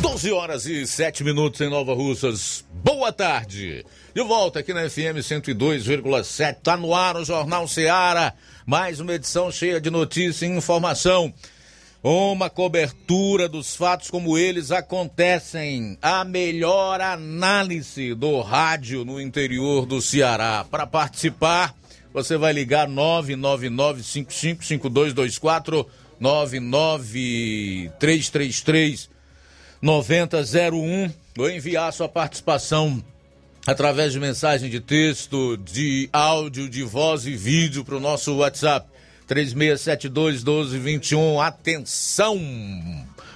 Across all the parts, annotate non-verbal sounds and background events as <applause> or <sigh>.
12 horas e 7 minutos em Nova Russas. Boa tarde. De volta aqui na FM 102,7. Tá no ar o Jornal Seara. Mais uma edição cheia de notícia e informação. Uma cobertura dos fatos como eles acontecem. A melhor análise do rádio no interior do Ceará. Para participar, você vai ligar 999555224 99333 9001 ou enviar sua participação através de mensagem de texto, de áudio, de voz e vídeo para o nosso WhatsApp 36721221. Atenção!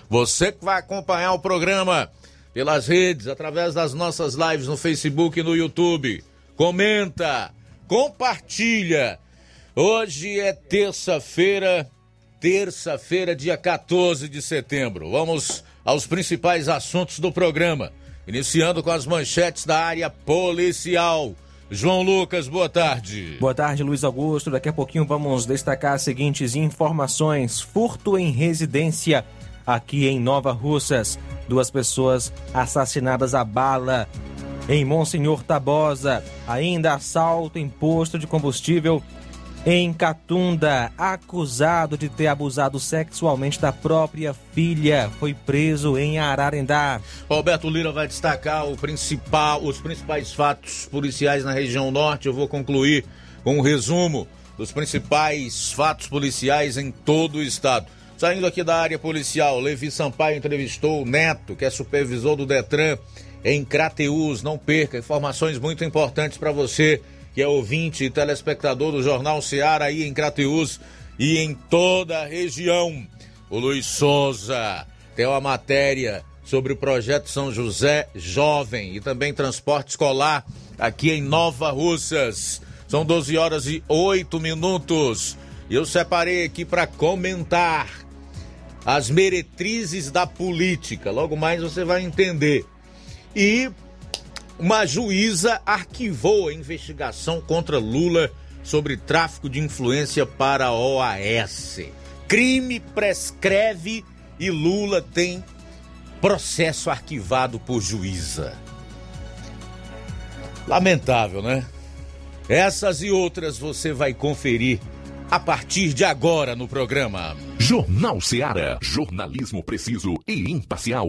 Você que vai acompanhar o programa pelas redes, através das nossas lives no Facebook e no YouTube. Comenta, compartilha. Hoje é terça-feira, terça-feira, dia 14 de setembro. Vamos aos principais assuntos do programa. Iniciando com as manchetes da área policial. João Lucas, boa tarde. Boa tarde, Luiz Augusto. Daqui a pouquinho vamos destacar as seguintes informações: furto em residência aqui em Nova Russas. Duas pessoas assassinadas a bala. Em Monsenhor Tabosa, ainda assalto em posto de combustível em Catunda, acusado de ter abusado sexualmente da própria filha, foi preso em Ararendá. Roberto Lira vai destacar principal, os principais fatos policiais na região norte. Eu vou concluir com um resumo dos principais fatos policiais em todo o estado. Saindo aqui da área policial, Levi Sampaio entrevistou o Neto, que é supervisor do Detran em Crateus. Não perca informações muito importantes para você que é ouvinte e telespectador do Jornal Seara aí em Crateus e em toda a região. O Luiz Souza tem uma matéria sobre o projeto São José Jovem e também transporte escolar aqui em Nova Russas. São 12 horas e 8 minutos. E eu separei aqui para comentar as meretrizes da política. Logo mais você vai entender. E uma juíza arquivou a investigação contra Lula sobre tráfico de influência para a OAS. Crime prescreve e Lula tem processo arquivado por juíza. Lamentável, né? Essas e outras você vai conferir a partir de agora no programa. Jornal Seara. Jornalismo preciso e imparcial.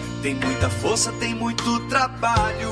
tem muita força, tem muito trabalho.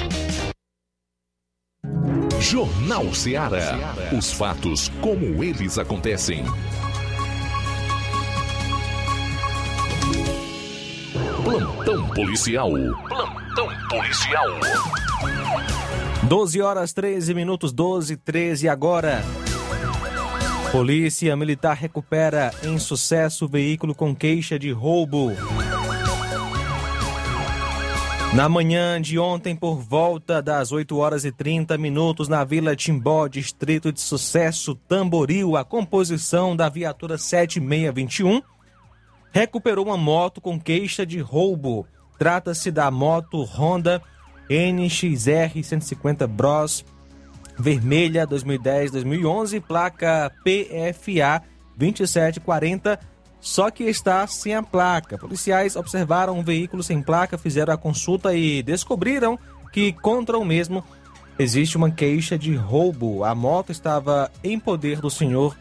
Jornal Ceará. Os fatos como eles acontecem. Plantão policial. Plantão policial. 12 horas 13 minutos, 12 13 agora. Polícia Militar recupera em sucesso veículo com queixa de roubo. Na manhã de ontem, por volta das 8 horas e 30 minutos, na Vila Timbó, distrito de Sucesso, Tamboril, a composição da viatura 7621 recuperou uma moto com queixa de roubo. Trata-se da moto Honda NXR 150 Bros vermelha 2010-2011, placa PFA 2740 só que está sem a placa. Policiais observaram um veículo sem placa, fizeram a consulta e descobriram que contra o mesmo existe uma queixa de roubo. A moto estava em poder do senhor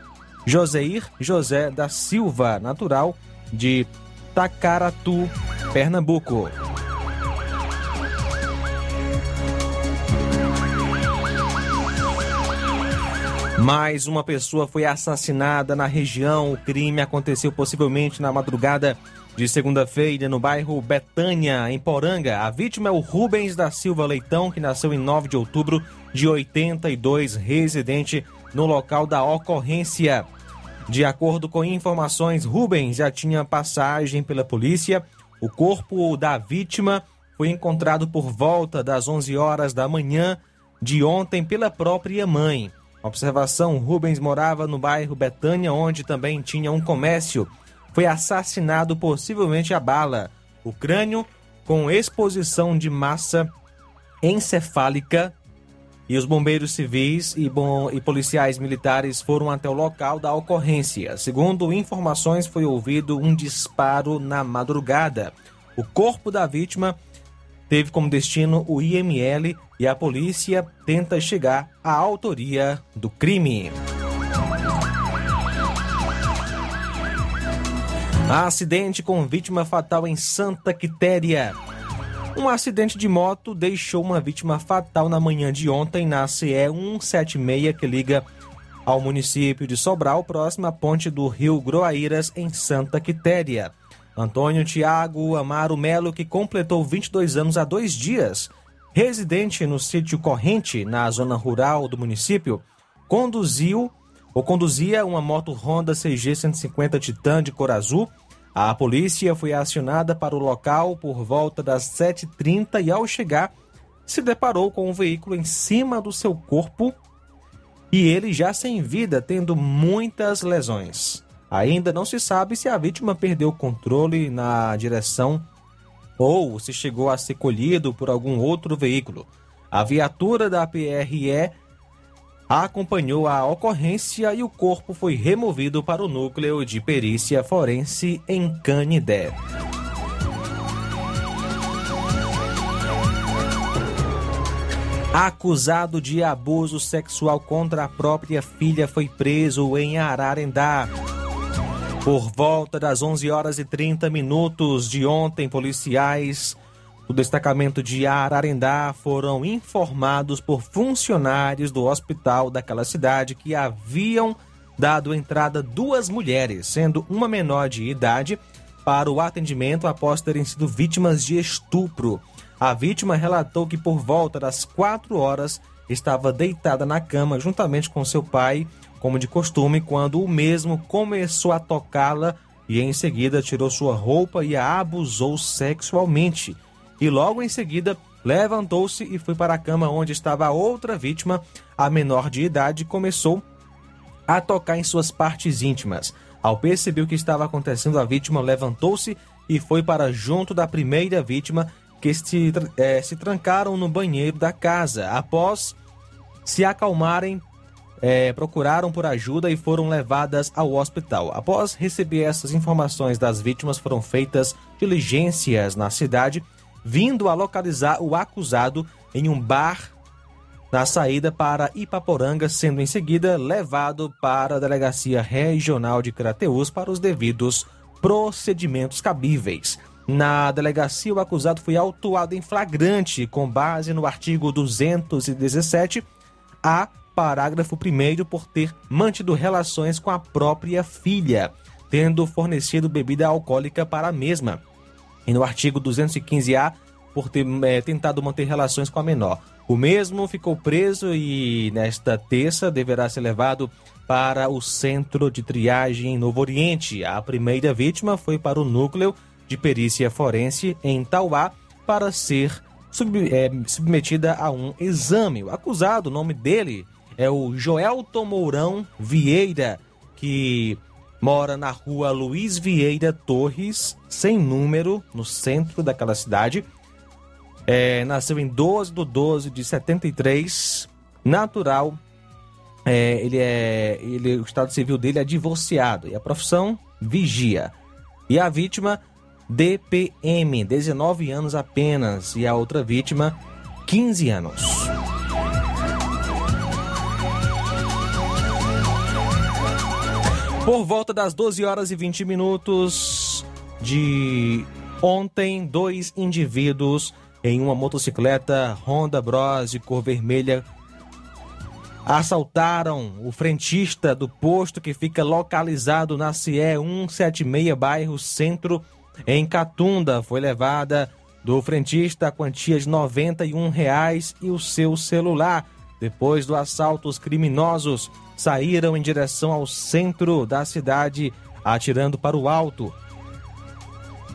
Joseir José da Silva, natural de Tacaratu, Pernambuco. Mais uma pessoa foi assassinada na região. O crime aconteceu possivelmente na madrugada de segunda-feira no bairro Betânia, em Poranga. A vítima é o Rubens da Silva Leitão, que nasceu em 9 de outubro de 82, residente no local da ocorrência. De acordo com informações, Rubens já tinha passagem pela polícia. O corpo da vítima foi encontrado por volta das 11 horas da manhã de ontem pela própria mãe. Observação: Rubens morava no bairro Betânia, onde também tinha um comércio. Foi assassinado possivelmente a bala. O crânio com exposição de massa encefálica e os bombeiros civis e, bom, e policiais militares foram até o local da ocorrência. Segundo informações, foi ouvido um disparo na madrugada. O corpo da vítima teve como destino o IML e a polícia tenta chegar à autoria do crime. Acidente com vítima fatal em Santa Quitéria. Um acidente de moto deixou uma vítima fatal na manhã de ontem na CE 176 que liga ao município de Sobral, próximo à ponte do Rio Groaíras, em Santa Quitéria. Antônio Tiago Amaro Melo, que completou 22 anos há dois dias, residente no sítio Corrente, na zona rural do município, conduziu ou conduzia uma moto Honda CG 150 Titan de cor azul. A polícia foi acionada para o local por volta das 7h30 e, ao chegar, se deparou com um veículo em cima do seu corpo e ele já sem vida, tendo muitas lesões. Ainda não se sabe se a vítima perdeu o controle na direção ou se chegou a ser colhido por algum outro veículo. A viatura da PRE acompanhou a ocorrência e o corpo foi removido para o núcleo de perícia forense em Canidé. Acusado de abuso sexual contra a própria filha foi preso em Ararendá. Por volta das 11 horas e 30 minutos de ontem, policiais do destacamento de Ararendá foram informados por funcionários do hospital daquela cidade que haviam dado entrada duas mulheres, sendo uma menor de idade, para o atendimento após terem sido vítimas de estupro. A vítima relatou que por volta das quatro horas estava deitada na cama juntamente com seu pai, como de costume, quando o mesmo começou a tocá-la e em seguida tirou sua roupa e a abusou sexualmente. E logo em seguida levantou-se e foi para a cama onde estava a outra vítima, a menor de idade, começou a tocar em suas partes íntimas. Ao perceber o que estava acontecendo, a vítima levantou-se e foi para junto da primeira vítima que se, é, se trancaram no banheiro da casa. Após se acalmarem, é, procuraram por ajuda e foram levadas ao hospital. Após receber essas informações das vítimas, foram feitas diligências na cidade, vindo a localizar o acusado em um bar na saída para Ipaporanga, sendo em seguida levado para a Delegacia Regional de Crateús para os devidos procedimentos cabíveis. Na delegacia, o acusado foi autuado em flagrante com base no artigo 217 A, parágrafo 1 por ter mantido relações com a própria filha, tendo fornecido bebida alcoólica para a mesma. E no artigo 215A, por ter é, tentado manter relações com a menor. O mesmo ficou preso e nesta terça deverá ser levado para o centro de triagem em Novo Oriente. A primeira vítima foi para o núcleo de perícia forense em Tauá para ser sub, é, submetida a um exame. O acusado, o nome dele é o Joelton Mourão Vieira, que mora na rua Luiz Vieira Torres, sem número, no centro daquela cidade. É, nasceu em 12 de 12 de 73, natural. É, ele é, ele, o estado civil dele é divorciado e a profissão vigia. E a vítima DPM, 19 anos apenas, e a outra vítima, 15 anos. Por volta das 12 horas e 20 minutos de ontem, dois indivíduos em uma motocicleta Honda Bros de cor vermelha assaltaram o frentista do posto que fica localizado na CE 176, bairro Centro em Catunda, foi levada do frentista a quantia de 91 reais e o seu celular. Depois do assalto, os criminosos saíram em direção ao centro da cidade, atirando para o alto.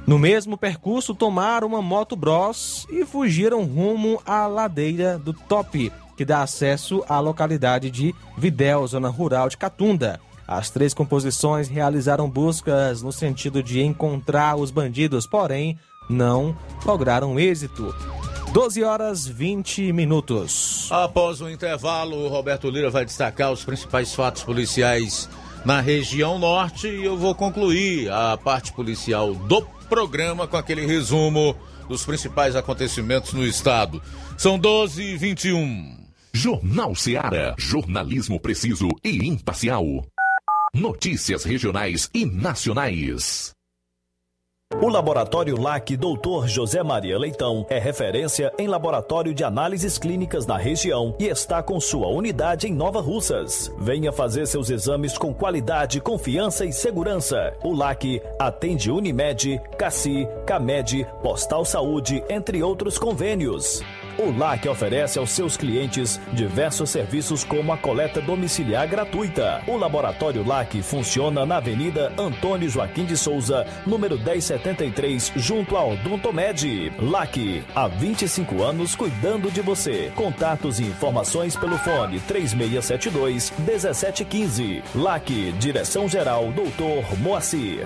No mesmo percurso, tomaram uma moto Bros e fugiram rumo à ladeira do Top, que dá acesso à localidade de Videl, zona rural de Catunda. As três composições realizaram buscas no sentido de encontrar os bandidos, porém não lograram êxito. 12 horas 20 minutos. Após o intervalo, o Roberto Lira vai destacar os principais fatos policiais na região norte e eu vou concluir a parte policial do programa com aquele resumo dos principais acontecimentos no estado. São 12 e 21. Jornal Seara. Jornalismo preciso e imparcial. Notícias regionais e nacionais. O Laboratório LAC Dr. José Maria Leitão é referência em laboratório de análises clínicas na região e está com sua unidade em Nova Russas. Venha fazer seus exames com qualidade, confiança e segurança. O LAC atende Unimed, Cassi, Camed, Postal Saúde, entre outros convênios. O LAC oferece aos seus clientes diversos serviços como a coleta domiciliar gratuita. O Laboratório LAC funciona na Avenida Antônio Joaquim de Souza, número 1073, junto ao Dontomed. LAC, há 25 anos cuidando de você. Contatos e informações pelo fone 3672 1715. LAC, Direção Geral Doutor Moacir.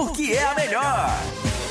por porque é a melhor.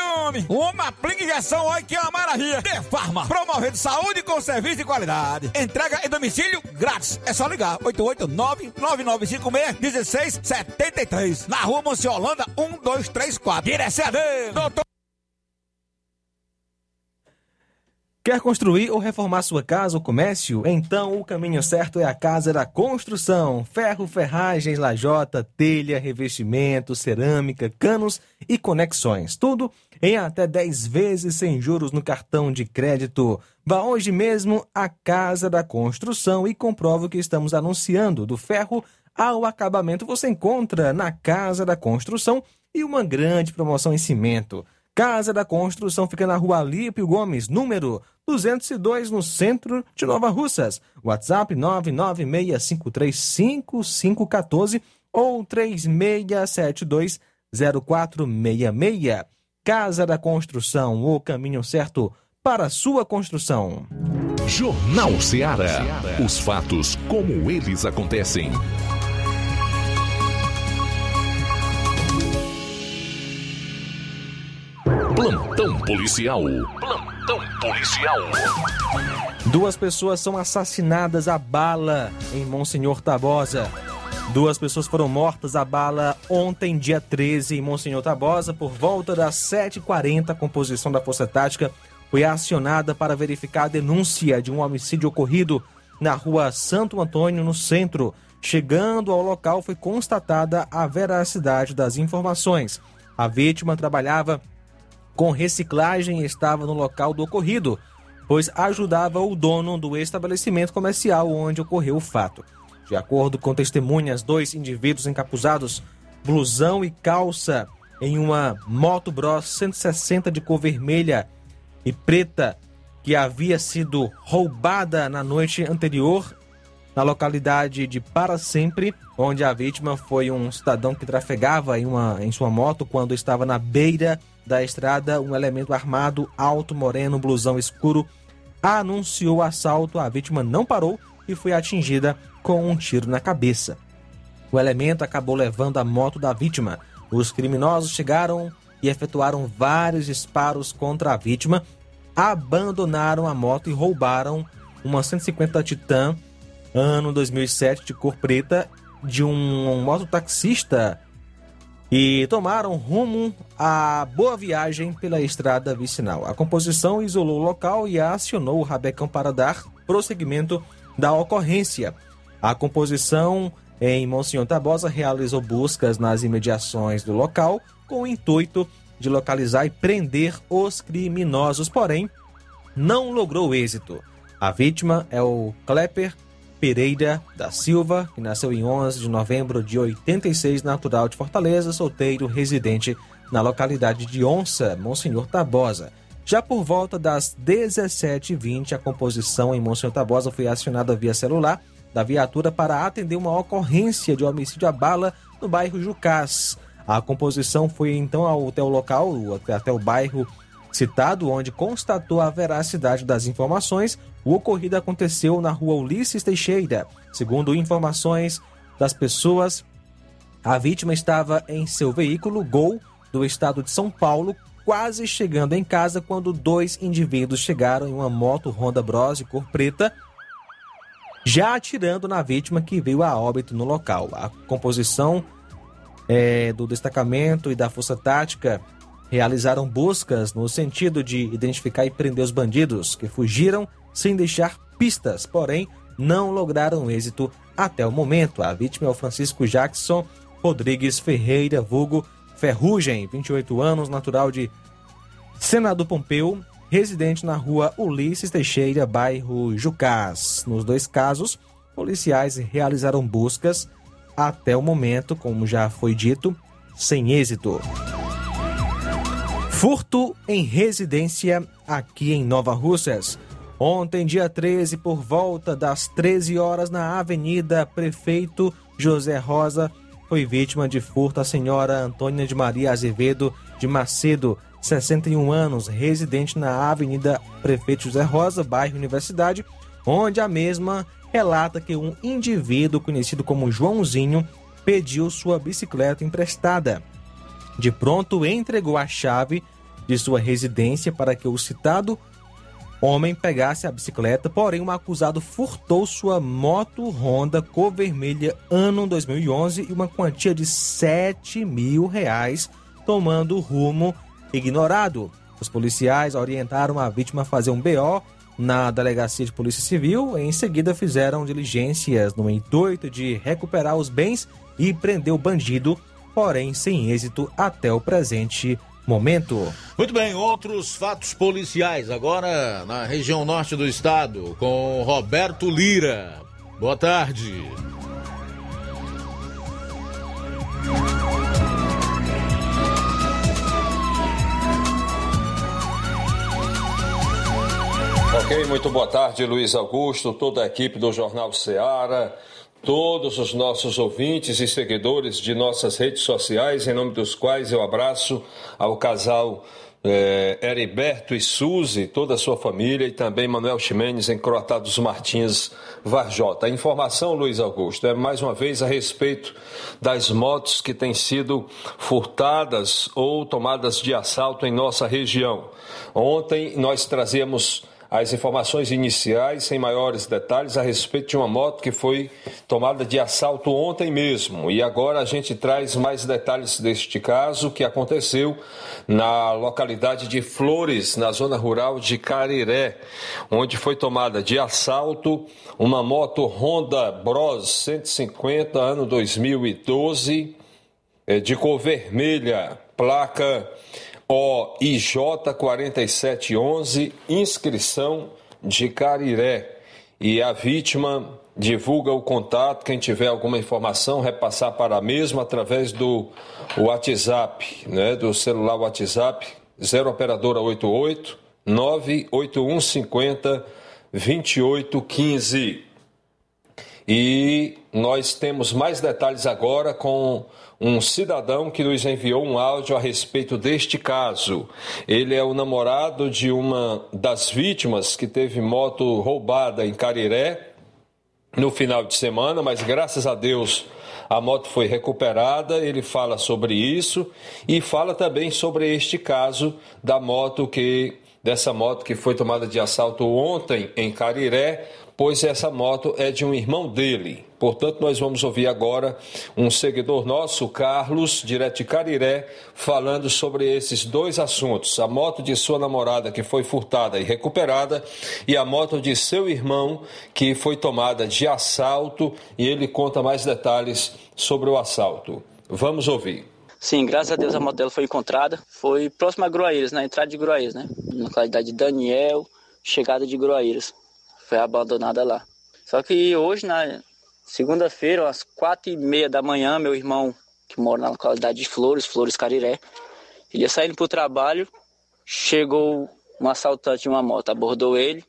homem! Uma aplica injeção, olha que é uma maravilha! De Farma, promovendo saúde com serviço de qualidade. Entrega em domicílio grátis. É só ligar: 889-9956-1673. Na rua Monsiolanda, 1234. Direção doutor. Quer construir ou reformar sua casa ou comércio? Então o caminho certo é a Casa da Construção. Ferro, ferragens, lajota, telha, revestimento, cerâmica, canos e conexões. Tudo em até 10 vezes sem juros no cartão de crédito. Vá hoje mesmo à Casa da Construção e comprove o que estamos anunciando. Do ferro ao acabamento você encontra na Casa da Construção e uma grande promoção em cimento. Casa da Construção fica na rua Alípio Gomes, número 202, no centro de Nova Russas. WhatsApp 996535514 ou 36720466. Casa da Construção, o caminho certo para sua construção. Jornal Ceará. Os fatos como eles acontecem. Plantão policial. Plantão policial. Duas pessoas são assassinadas a bala em Monsenhor Tabosa. Duas pessoas foram mortas a bala ontem, dia 13, em Monsenhor Tabosa, por volta das 7h40. A composição da Força Tática foi acionada para verificar a denúncia de um homicídio ocorrido na rua Santo Antônio, no centro. Chegando ao local, foi constatada a veracidade das informações. A vítima trabalhava com reciclagem e estava no local do ocorrido, pois ajudava o dono do estabelecimento comercial onde ocorreu o fato. De acordo com testemunhas, dois indivíduos encapuzados, blusão e calça, em uma moto Bros 160 de cor vermelha e preta, que havia sido roubada na noite anterior na localidade de Para Sempre, onde a vítima foi um cidadão que trafegava em, uma, em sua moto quando estava na beira da estrada. Um elemento armado, alto, moreno, blusão escuro, anunciou o assalto. A vítima não parou e foi atingida com um tiro na cabeça. O elemento acabou levando a moto da vítima. Os criminosos chegaram e efetuaram vários disparos contra a vítima, abandonaram a moto e roubaram uma 150 Titan ano 2007 de cor preta de um mototaxista e tomaram rumo à Boa Viagem pela estrada vicinal. A composição isolou o local e acionou o rabecão para dar prosseguimento da ocorrência. A composição em Monsenhor Tabosa realizou buscas nas imediações do local com o intuito de localizar e prender os criminosos, porém não logrou êxito. A vítima é o Klepper Pereira da Silva, que nasceu em 11 de novembro de 86, natural de Fortaleza, solteiro, residente na localidade de Onça, Monsenhor Tabosa. Já por volta das 17h20, a composição em Monsenhor Tabosa foi acionada via celular da viatura para atender uma ocorrência de homicídio a bala no bairro Jucás. A composição foi então ao, até o local, até o bairro citado, onde constatou a veracidade das informações. O ocorrido aconteceu na rua Ulisses Teixeira. Segundo informações das pessoas, a vítima estava em seu veículo Gol do estado de São Paulo, quase chegando em casa quando dois indivíduos chegaram em uma moto Honda Bros de cor preta, já atirando na vítima que veio a óbito no local. A composição é, do destacamento e da força tática realizaram buscas no sentido de identificar e prender os bandidos que fugiram sem deixar pistas, porém não lograram êxito até o momento. A vítima é o Francisco Jackson Rodrigues Ferreira, vulgo Ferrugem, 28 anos, natural de Senador Pompeu, residente na rua Ulisses Teixeira, bairro Jucás. Nos dois casos, policiais realizaram buscas até o momento, como já foi dito, sem êxito. Furto em residência aqui em Nova Russas. Ontem, dia 13, por volta das 13 horas, na Avenida Prefeito José Rosa, foi vítima de furto a senhora Antônia de Maria Azevedo de Macedo, 61 anos, residente na Avenida Prefeito José Rosa, bairro Universidade, onde a mesma relata que um indivíduo conhecido como Joãozinho pediu sua bicicleta emprestada. De pronto, entregou a chave de sua residência para que o citado homem pegasse a bicicleta, porém o acusado furtou sua moto Honda cor vermelha ano 2011 e uma quantia de 7 mil reais, tomando rumo ignorado. Os policiais orientaram a vítima a fazer um BO na delegacia de polícia civil. Em seguida, fizeram diligências no intuito de recuperar os bens e prender o bandido, porém sem êxito até o presente momento. Muito bem, outros fatos policiais agora na região norte do estado com Roberto Lira. Boa tarde. Ok, muito boa tarde, Luiz Augusto, toda a equipe do Jornal Ceará todos os nossos ouvintes e seguidores de nossas redes sociais, em nome dos quais eu abraço ao casal é, Heriberto e Suzy, toda a sua família, e também Manuel Ximenes em Croatá dos Martins, Varjota. A informação, Luiz Augusto, é mais uma vez a respeito das motos que têm sido furtadas ou tomadas de assalto em nossa região. Ontem nós trazíamos as informações iniciais, sem maiores detalhes, a respeito de uma moto que foi tomada de assalto ontem mesmo. E agora a gente traz mais detalhes deste caso que aconteceu na localidade de Flores, na zona rural de Cariré, onde foi tomada de assalto uma moto Honda Bros 150, ano 2012, eh, de cor vermelha, placa OIJ 4711, inscrição de Cariré. E a vítima divulga o contato, quem tiver alguma informação, repassar para a mesma através do WhatsApp, né, do celular WhatsApp, 0 operadora 88 98150 2815. E nós temos mais detalhes agora com um cidadão que nos enviou um áudio a respeito deste caso. Ele é o namorado de uma das vítimas que teve moto roubada em Cariré no final de semana, mas graças a Deus a moto foi recuperada. Ele fala sobre isso e fala também sobre este caso da moto que dessa moto que foi tomada de assalto ontem em Cariré pois essa moto é de um irmão dele. Portanto, nós vamos ouvir agora um seguidor nosso, Carlos, direto de Cariré, falando sobre esses dois assuntos: a moto de sua namorada que foi furtada e recuperada e a moto de seu irmão que foi tomada de assalto e ele conta mais detalhes sobre o assalto. Vamos ouvir. Sim, graças a Deus a moto dela foi encontrada. Foi próxima a Groaíras, na entrada de Groaíras, né? Na localidade de Daniel, chegada de Groaíras foi abandonada lá. Só que hoje, na segunda-feira, às quatro e meia da manhã, meu irmão, que mora na localidade de Flores, Flores Cariré, ele ia saindo para o trabalho, chegou um assaltante de uma moto, abordou ele,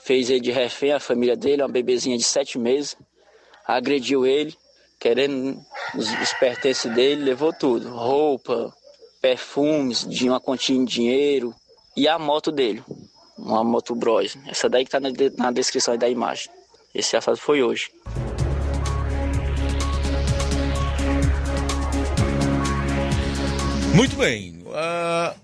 fez ele de refém, a família dele, uma bebezinha de sete meses, agrediu ele, querendo os, os pertences dele, levou tudo, roupa, perfumes, de uma continha de dinheiro e a moto dele uma moto Bros. Essa daí que tá na, na descrição da imagem. Esse assalto foi hoje. Muito bem. Uh,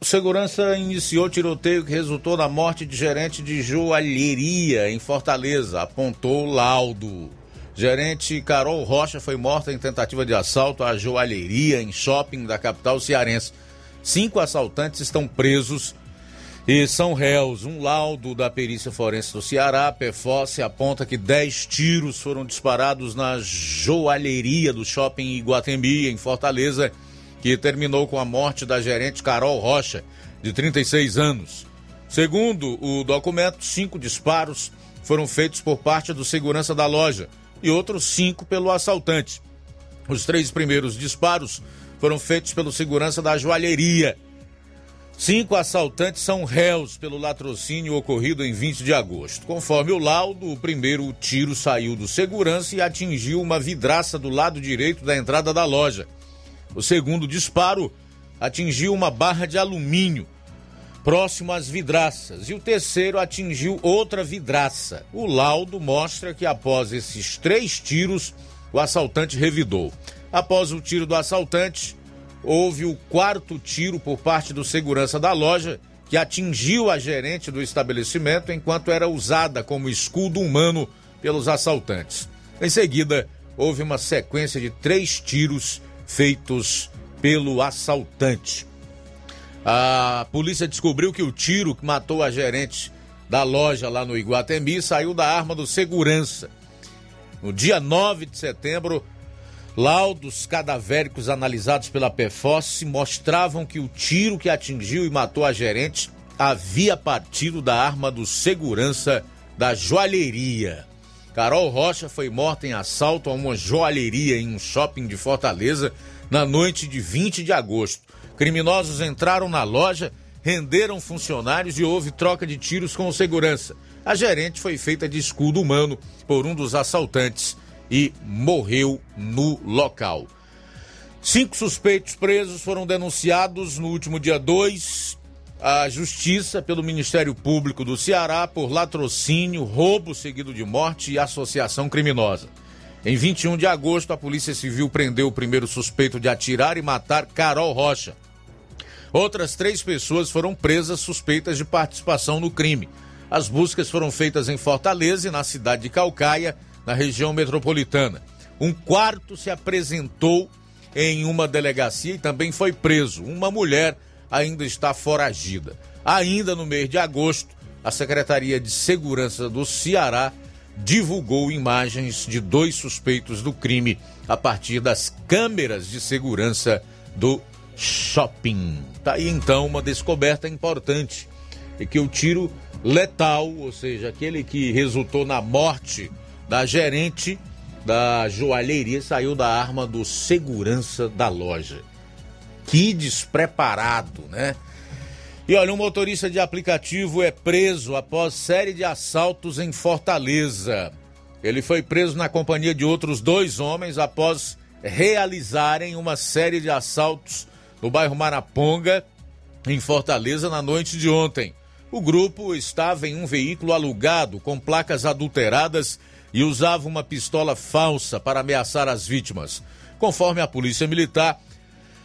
segurança iniciou tiroteio que resultou na morte de gerente de joalheria em Fortaleza. Apontou laudo. Gerente Carol Rocha foi morta em tentativa de assalto à joalheria em shopping da capital cearense. Cinco assaltantes estão presos e são réus. Um laudo da perícia forense do Ceará, PFOS, aponta que 10 tiros foram disparados na joalheria do shopping Iguatemi, em Fortaleza, que terminou com a morte da gerente Carol Rocha, de 36 anos. Segundo o documento, cinco disparos foram feitos por parte do segurança da loja e outros cinco pelo assaltante. Os três primeiros disparos foram feitos pelo segurança da joalheria Cinco assaltantes são réus pelo latrocínio ocorrido em 20 de agosto. Conforme o laudo, o primeiro tiro saiu do segurança e atingiu uma vidraça do lado direito da entrada da loja. O segundo disparo atingiu uma barra de alumínio próximo às vidraças e o terceiro atingiu outra vidraça. O laudo mostra que após esses três tiros, o assaltante revidou. Após o tiro do assaltante, houve o quarto tiro por parte do segurança da loja, que atingiu a gerente do estabelecimento enquanto era usada como escudo humano pelos assaltantes. Em seguida, houve uma sequência de três tiros feitos pelo assaltante. A polícia descobriu que o tiro que matou a gerente da loja lá no Iguatemi saiu da arma do segurança. No dia 9 de setembro, Laudos cadavéricos analisados pela PFOS mostravam que o tiro que atingiu e matou a gerente havia partido da arma do segurança da joalheria. Carol Rocha foi morta em assalto a uma joalheria em um shopping de Fortaleza na noite de 20 de agosto. Criminosos entraram na loja, renderam funcionários e houve troca de tiros com segurança. A gerente foi feita de escudo humano por um dos assaltantes e morreu no local. Cinco suspeitos presos foram denunciados no último dia 2 à Justiça pelo Ministério Público do Ceará por latrocínio, roubo seguido de morte e associação criminosa. Em 21 de agosto, a Polícia Civil prendeu o primeiro suspeito de atirar e matar Carol Rocha. Outras três pessoas foram presas suspeitas de participação no crime. As buscas foram feitas em Fortaleza e na cidade de Calcaia, na região metropolitana. Um quarto se apresentou em uma delegacia e também foi preso. Uma mulher ainda está foragida. Ainda no mês de agosto, a Secretaria de Segurança do Ceará divulgou imagens de dois suspeitos do crime a partir das câmeras de segurança do shopping. Tá aí então uma descoberta importante e que o tiro letal, ou seja, aquele que resultou na morte da gerente da joalheria, saiu da arma do segurança da loja. Que despreparado, né? E olha, um motorista de aplicativo é preso após série de assaltos em Fortaleza. Ele foi preso na companhia de outros dois homens após realizarem uma série de assaltos no bairro Maraponga, em Fortaleza, na noite de ontem. O grupo estava em um veículo alugado com placas adulteradas e usava uma pistola falsa para ameaçar as vítimas. Conforme a Polícia Militar,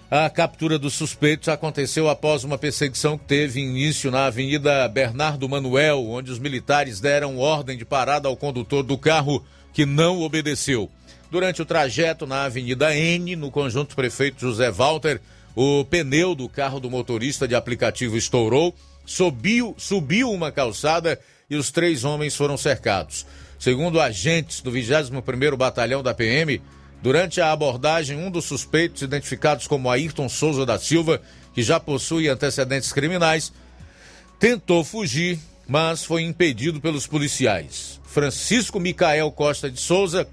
a captura dos suspeitos aconteceu após uma perseguição que teve início na Avenida Bernardo Manuel, onde os militares deram ordem de parada ao condutor do carro que não obedeceu. Durante o trajeto na Avenida N, no conjunto prefeito José Walter, o pneu do carro do motorista de aplicativo estourou, subiu, subiu uma calçada e os três homens foram cercados. Segundo agentes do 21º Batalhão da PM, Durante a abordagem, um dos suspeitos, identificados como Ayrton Souza da Silva, que já possui antecedentes criminais, tentou fugir, mas foi impedido pelos policiais. Francisco Micael Costa de Souza,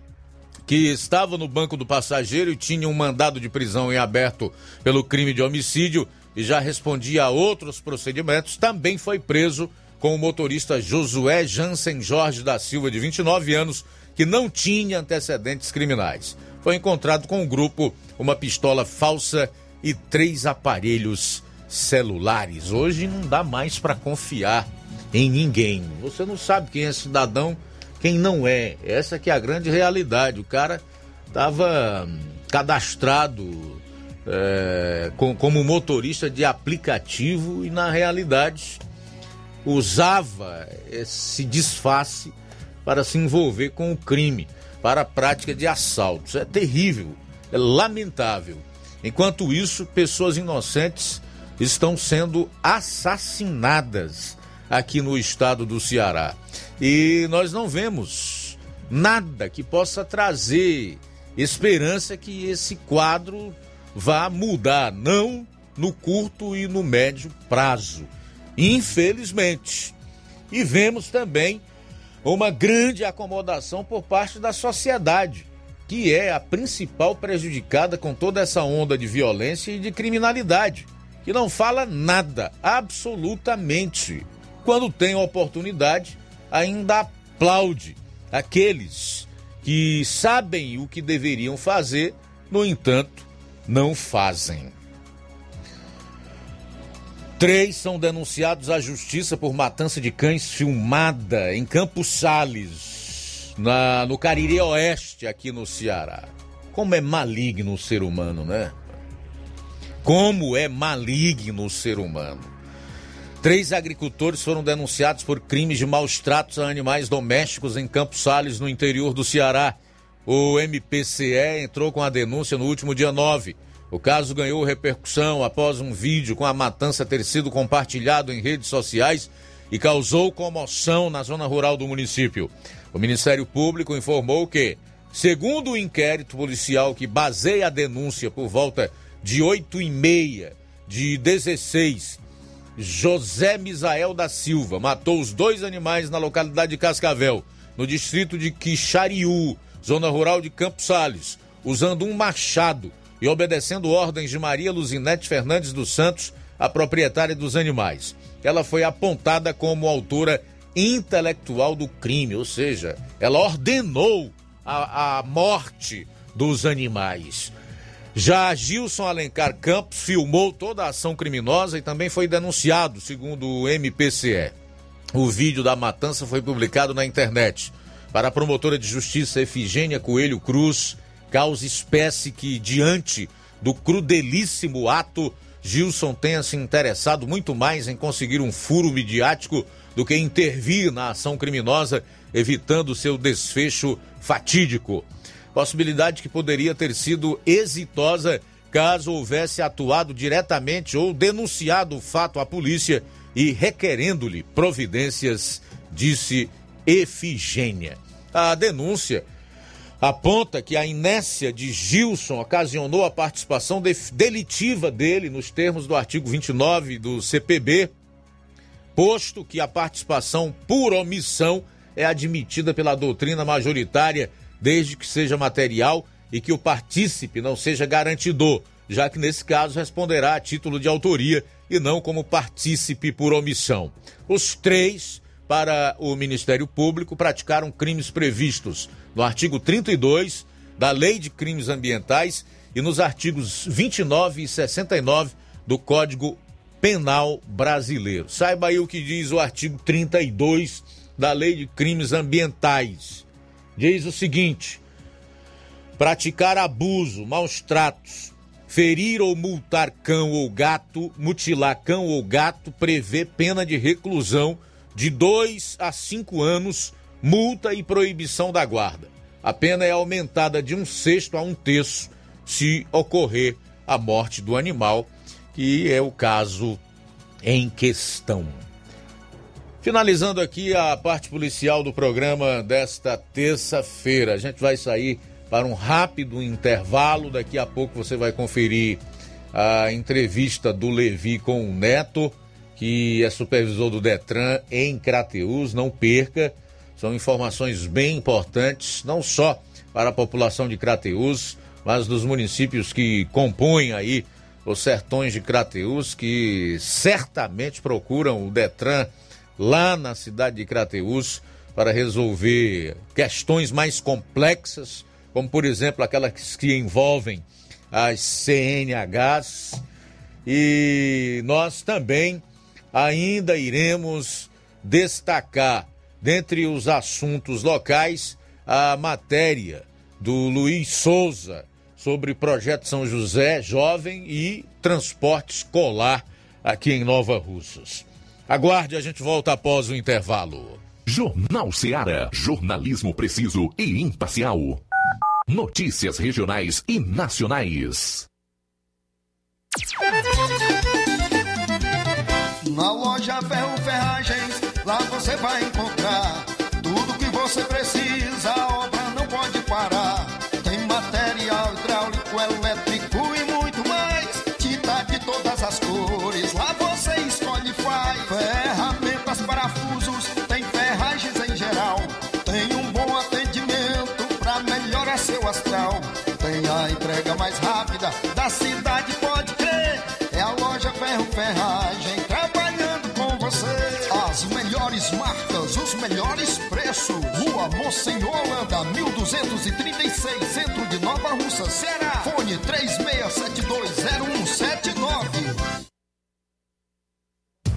que estava no banco do passageiro e tinha um mandado de prisão em aberto pelo crime de homicídio e já respondia a outros procedimentos, também foi preso com o motorista Josué Jansen Jorge da Silva, de 29 anos, que não tinha antecedentes criminais foi encontrado com o grupo uma pistola falsa e três aparelhos celulares. Hoje não dá mais para confiar em ninguém. Você não sabe quem é cidadão, quem não é. Essa que é a grande realidade. O cara estava cadastrado é, com, como motorista de aplicativo e na realidade usava esse disfarce para se envolver com o crime para a prática de assaltos. É terrível, é lamentável. Enquanto isso, pessoas inocentes estão sendo assassinadas aqui no estado do Ceará. E nós não vemos nada que possa trazer esperança que esse quadro vá mudar, não no curto e no médio prazo. Infelizmente. E vemos também uma grande acomodação por parte da sociedade, que é a principal prejudicada com toda essa onda de violência e de criminalidade, que não fala nada, absolutamente. Quando tem oportunidade, ainda aplaude aqueles que sabem o que deveriam fazer, no entanto, não fazem. Três são denunciados à justiça por matança de cães filmada em Campos Sales, na, no Cariri Oeste, aqui no Ceará. Como é maligno o ser humano, né? Como é maligno o ser humano. Três agricultores foram denunciados por crimes de maus tratos a animais domésticos em Campos Sales, no interior do Ceará. O MPCE entrou com a denúncia no último dia 9. O caso ganhou repercussão após um vídeo com a matança ter sido compartilhado em redes sociais e causou comoção na zona rural do município. O Ministério Público informou que, segundo o inquérito policial que baseia a denúncia por volta de 8 e meia de 16, José Misael da Silva matou os dois animais na localidade de Cascavel, no distrito de Quixariú, zona rural de Campos Sales, usando um machado e obedecendo ordens de Maria Luzinete Fernandes dos Santos, a proprietária dos animais. Ela foi apontada como autora intelectual do crime, ou seja, ela ordenou a, a morte dos animais. Já Gilson Alencar Campos filmou toda a ação criminosa e também foi denunciado, segundo o MPCE. O vídeo da matança foi publicado na internet. Para a promotora de justiça Efigênia Coelho Cruz, causa espécie que, diante do crudelíssimo ato, Gilson tenha se interessado muito mais em conseguir um furo midiático do que intervir na ação criminosa, evitando seu desfecho fatídico. Possibilidade que poderia ter sido exitosa caso houvesse atuado diretamente ou denunciado o fato à polícia e requerendo-lhe providências, disse Efigênia. A denúncia aponta que a inércia de Gilson ocasionou a participação delitiva dele nos termos do artigo 29 do CPB, posto que a participação por omissão é admitida pela doutrina majoritária desde que seja material e que o partícipe não seja garantidor, já que nesse caso responderá a título de autoria e não como partícipe por omissão. Os três, para o Ministério Público, praticaram crimes previstos no artigo 32 da Lei de Crimes Ambientais e nos artigos 29 e 69 do Código Penal Brasileiro. Saiba aí o que diz o artigo 32 da Lei de Crimes Ambientais. Diz o seguinte: praticar abuso, maus tratos, ferir ou multar cão ou gato, mutilar cão ou gato, prevê pena de reclusão de 2 a 5 anos multa e proibição da guarda. A pena é aumentada de um sexto a um terço se ocorrer a morte do animal, que é o caso em questão. Finalizando aqui a parte policial do programa desta terça-feira. A gente vai sair para um rápido intervalo. Daqui a pouco você vai conferir a entrevista do Levi com o Neto, que é supervisor do Detran em Crateus. Não perca. São informações bem importantes, não só para a população de Crateus, mas dos municípios que compõem aí os sertões de Crateus, que certamente procuram o Detran lá na cidade de Crateus para resolver questões mais complexas, como por exemplo aquelas que envolvem as CNHs. E nós também ainda iremos destacar Dentre os assuntos locais, a matéria do Luiz Souza sobre projeto São José Jovem e transporte escolar aqui em Nova Russas. Aguarde, a gente volta após o intervalo. Jornal Seara. Jornalismo preciso e imparcial. Notícias regionais e nacionais. Na loja Ferro Ferragens Lá você vai você precisa. A obra não pode parar. Tem material hidráulico, elétrico e muito mais. Tinta de todas as cores. Lá você escolhe e faz. Ferramentas, parafusos, tem ferragens em geral. Tem um bom atendimento pra melhorar seu astral. Tem a entrega mais rápida da cidade, Mocenho Holanda, 1236, centro de Nova Russa, Ceará. Fone 36720179.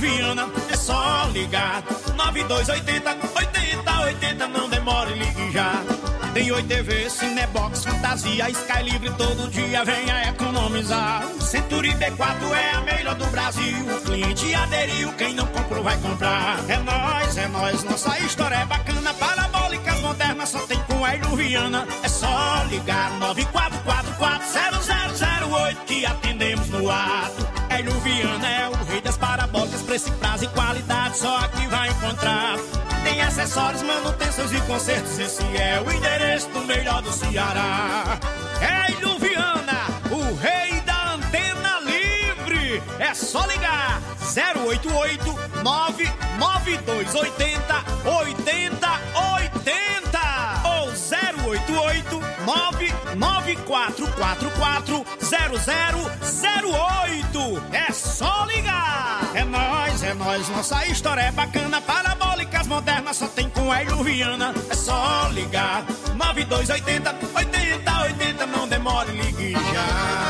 Viana, é só ligar, 9280, 80, 80, não demore, ligue já. Tem Oi TV, Cinebox, Fantasia, Sky Livre todo dia, venha economizar. Century B4 é a melhor do Brasil. O cliente aderiu, quem não comprou vai comprar. É nóis, é nóis, nossa história é bacana. Parabólicas modernas só tem com Hélio Viana. É só ligar 94440008 que atendemos no ato. Hélio Viana é preço, prazo e qualidade, só aqui vai encontrar. Tem acessórios, manutenções e consertos. Esse é o endereço do melhor do Ceará. É Viana, o rei da antena livre. É só ligar 088 99280 8080 ou 088 99444 0008. É só ligar. É nós, é nós, nossa história é bacana. Parabólicas modernas só tem com Hélio Viana. É só ligar 9280 8080. Não demore, ligue já.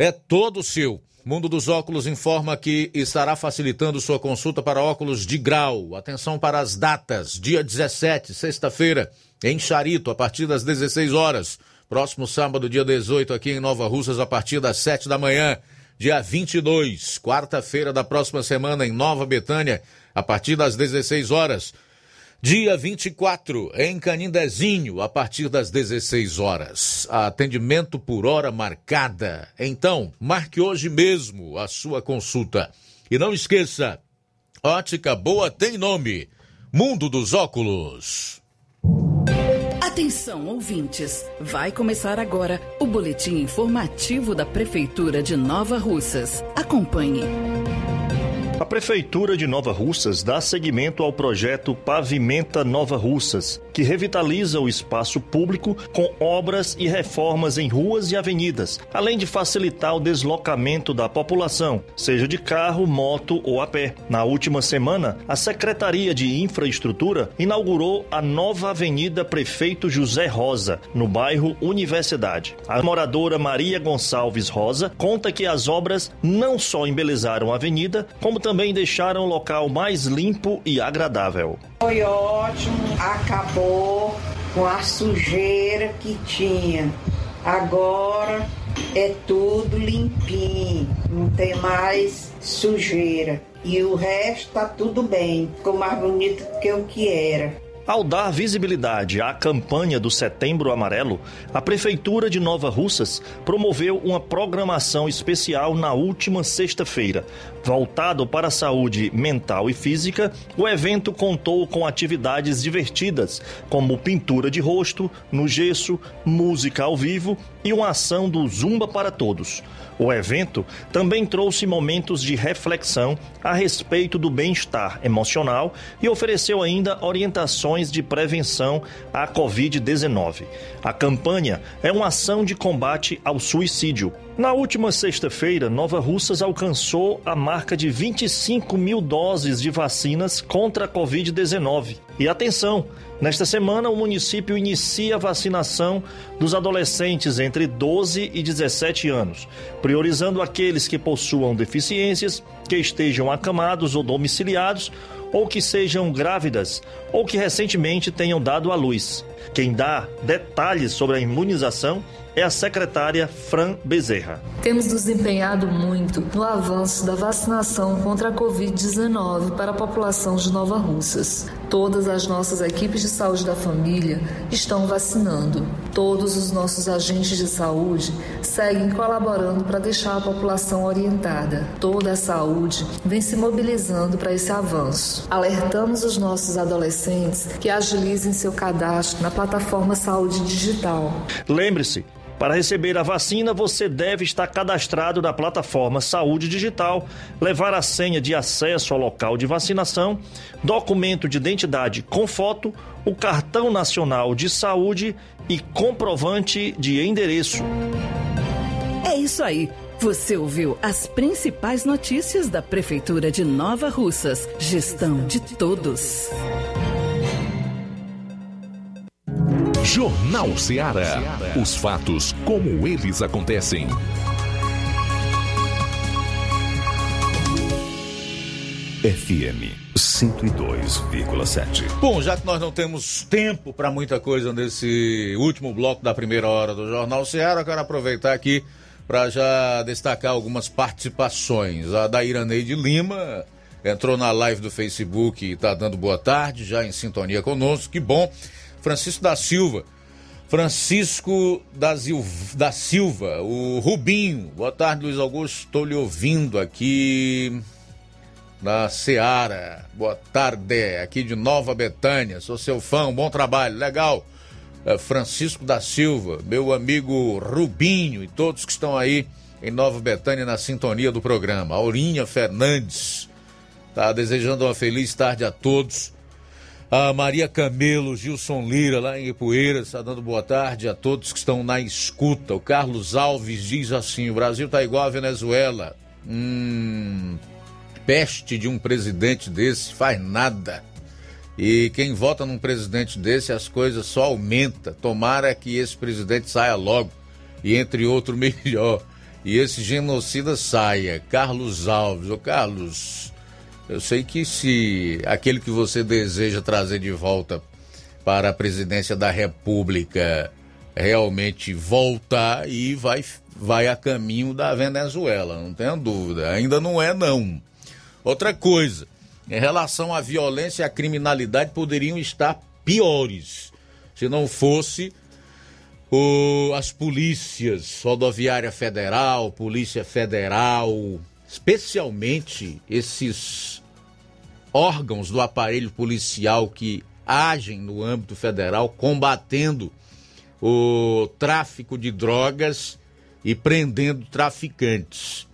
é todo seu. Mundo dos Óculos informa que estará facilitando sua consulta para óculos de grau. Atenção para as datas. Dia 17, sexta-feira, em Charito, a partir das 16 horas. Próximo sábado, dia 18, aqui em Nova Russas, a partir das 7 da manhã. Dia 22, quarta-feira da próxima semana, em Nova Betânia, a partir das 16 horas. Dia 24, em Canindezinho, a partir das 16 horas. Atendimento por hora marcada. Então, marque hoje mesmo a sua consulta. E não esqueça, ótica boa tem nome. Mundo dos Óculos. Atenção, ouvintes! Vai começar agora o boletim informativo da Prefeitura de Nova Russas. Acompanhe. A Prefeitura de Nova Russas dá seguimento ao projeto Pavimenta Nova Russas, que revitaliza o espaço público com obras e reformas em ruas e avenidas, além de facilitar o deslocamento da população, seja de carro, moto ou a pé. Na última semana, a Secretaria de Infraestrutura inaugurou a nova Avenida Prefeito José Rosa, no bairro Universidade. A moradora Maria Gonçalves Rosa conta que as obras não só embelezaram a avenida, como também deixaram o local mais limpo e agradável. Foi ótimo, acabou com a sujeira que tinha. Agora é tudo limpinho, não tem mais sujeira. E o resto tá tudo bem, ficou mais bonito do que o que era. Ao dar visibilidade à campanha do Setembro Amarelo, a Prefeitura de Nova Russas promoveu uma programação especial na última sexta-feira. Voltado para a saúde mental e física, o evento contou com atividades divertidas, como pintura de rosto, no gesso, música ao vivo e uma ação do Zumba para Todos. O evento também trouxe momentos de reflexão a respeito do bem-estar emocional e ofereceu ainda orientações de prevenção à Covid-19. A campanha é uma ação de combate ao suicídio. Na última sexta-feira, Nova Russas alcançou a marca de 25 mil doses de vacinas contra a Covid-19. E atenção! Nesta semana, o município inicia a vacinação dos adolescentes entre 12 e 17 anos, priorizando aqueles que possuam deficiências, que estejam acamados ou domiciliados, ou que sejam grávidas, ou que recentemente tenham dado à luz. Quem dá detalhes sobre a imunização é a secretária Fran Bezerra. Temos nos empenhado muito no avanço da vacinação contra a Covid-19 para a população de Nova Russas. Todas as nossas equipes de saúde da família estão vacinando. Todos os nossos agentes de saúde seguem colaborando para deixar a população orientada. Toda a saúde vem se mobilizando para esse avanço. Alertamos os nossos adolescentes que agilizem seu cadastro na plataforma Saúde Digital. Lembre-se, para receber a vacina, você deve estar cadastrado na plataforma Saúde Digital, levar a senha de acesso ao local de vacinação, documento de identidade com foto, o cartão nacional de saúde e comprovante de endereço. É isso aí. Você ouviu as principais notícias da Prefeitura de Nova Russas. Gestão de todos. Jornal Ceará. Os fatos como eles acontecem. FM 102,7. Bom, já que nós não temos tempo para muita coisa nesse último bloco da primeira hora do Jornal Ceará, quero aproveitar aqui para já destacar algumas participações. A da Iraneide Lima entrou na live do Facebook e está dando boa tarde, já em sintonia conosco, que bom. Francisco da Silva. Francisco da, Zil... da Silva, o Rubinho. Boa tarde, Luiz Augusto. Estou lhe ouvindo aqui na Seara. Boa tarde, aqui de Nova Betânia. Sou seu fã, bom trabalho, legal. É, Francisco da Silva, meu amigo Rubinho e todos que estão aí em Nova Betânia na sintonia do programa. Aurinha Fernandes tá desejando uma feliz tarde a todos. A Maria Camelo, Gilson Lira, lá em Ipueiras, está dando boa tarde a todos que estão na escuta. O Carlos Alves diz assim: o Brasil está igual a Venezuela. Hum, peste de um presidente desse faz nada. E quem vota num presidente desse, as coisas só aumenta. Tomara que esse presidente saia logo e entre outro <laughs> melhor. E esse genocida saia. Carlos Alves. Ô Carlos, eu sei que se aquele que você deseja trazer de volta para a presidência da República realmente voltar e vai, vai a caminho da Venezuela, não tenho dúvida. Ainda não é, não. Outra coisa, em relação à violência e à criminalidade, poderiam estar piores se não fosse o, as polícias, Rodoviária Federal, Polícia Federal, especialmente esses órgãos do aparelho policial que agem no âmbito federal combatendo o tráfico de drogas e prendendo traficantes.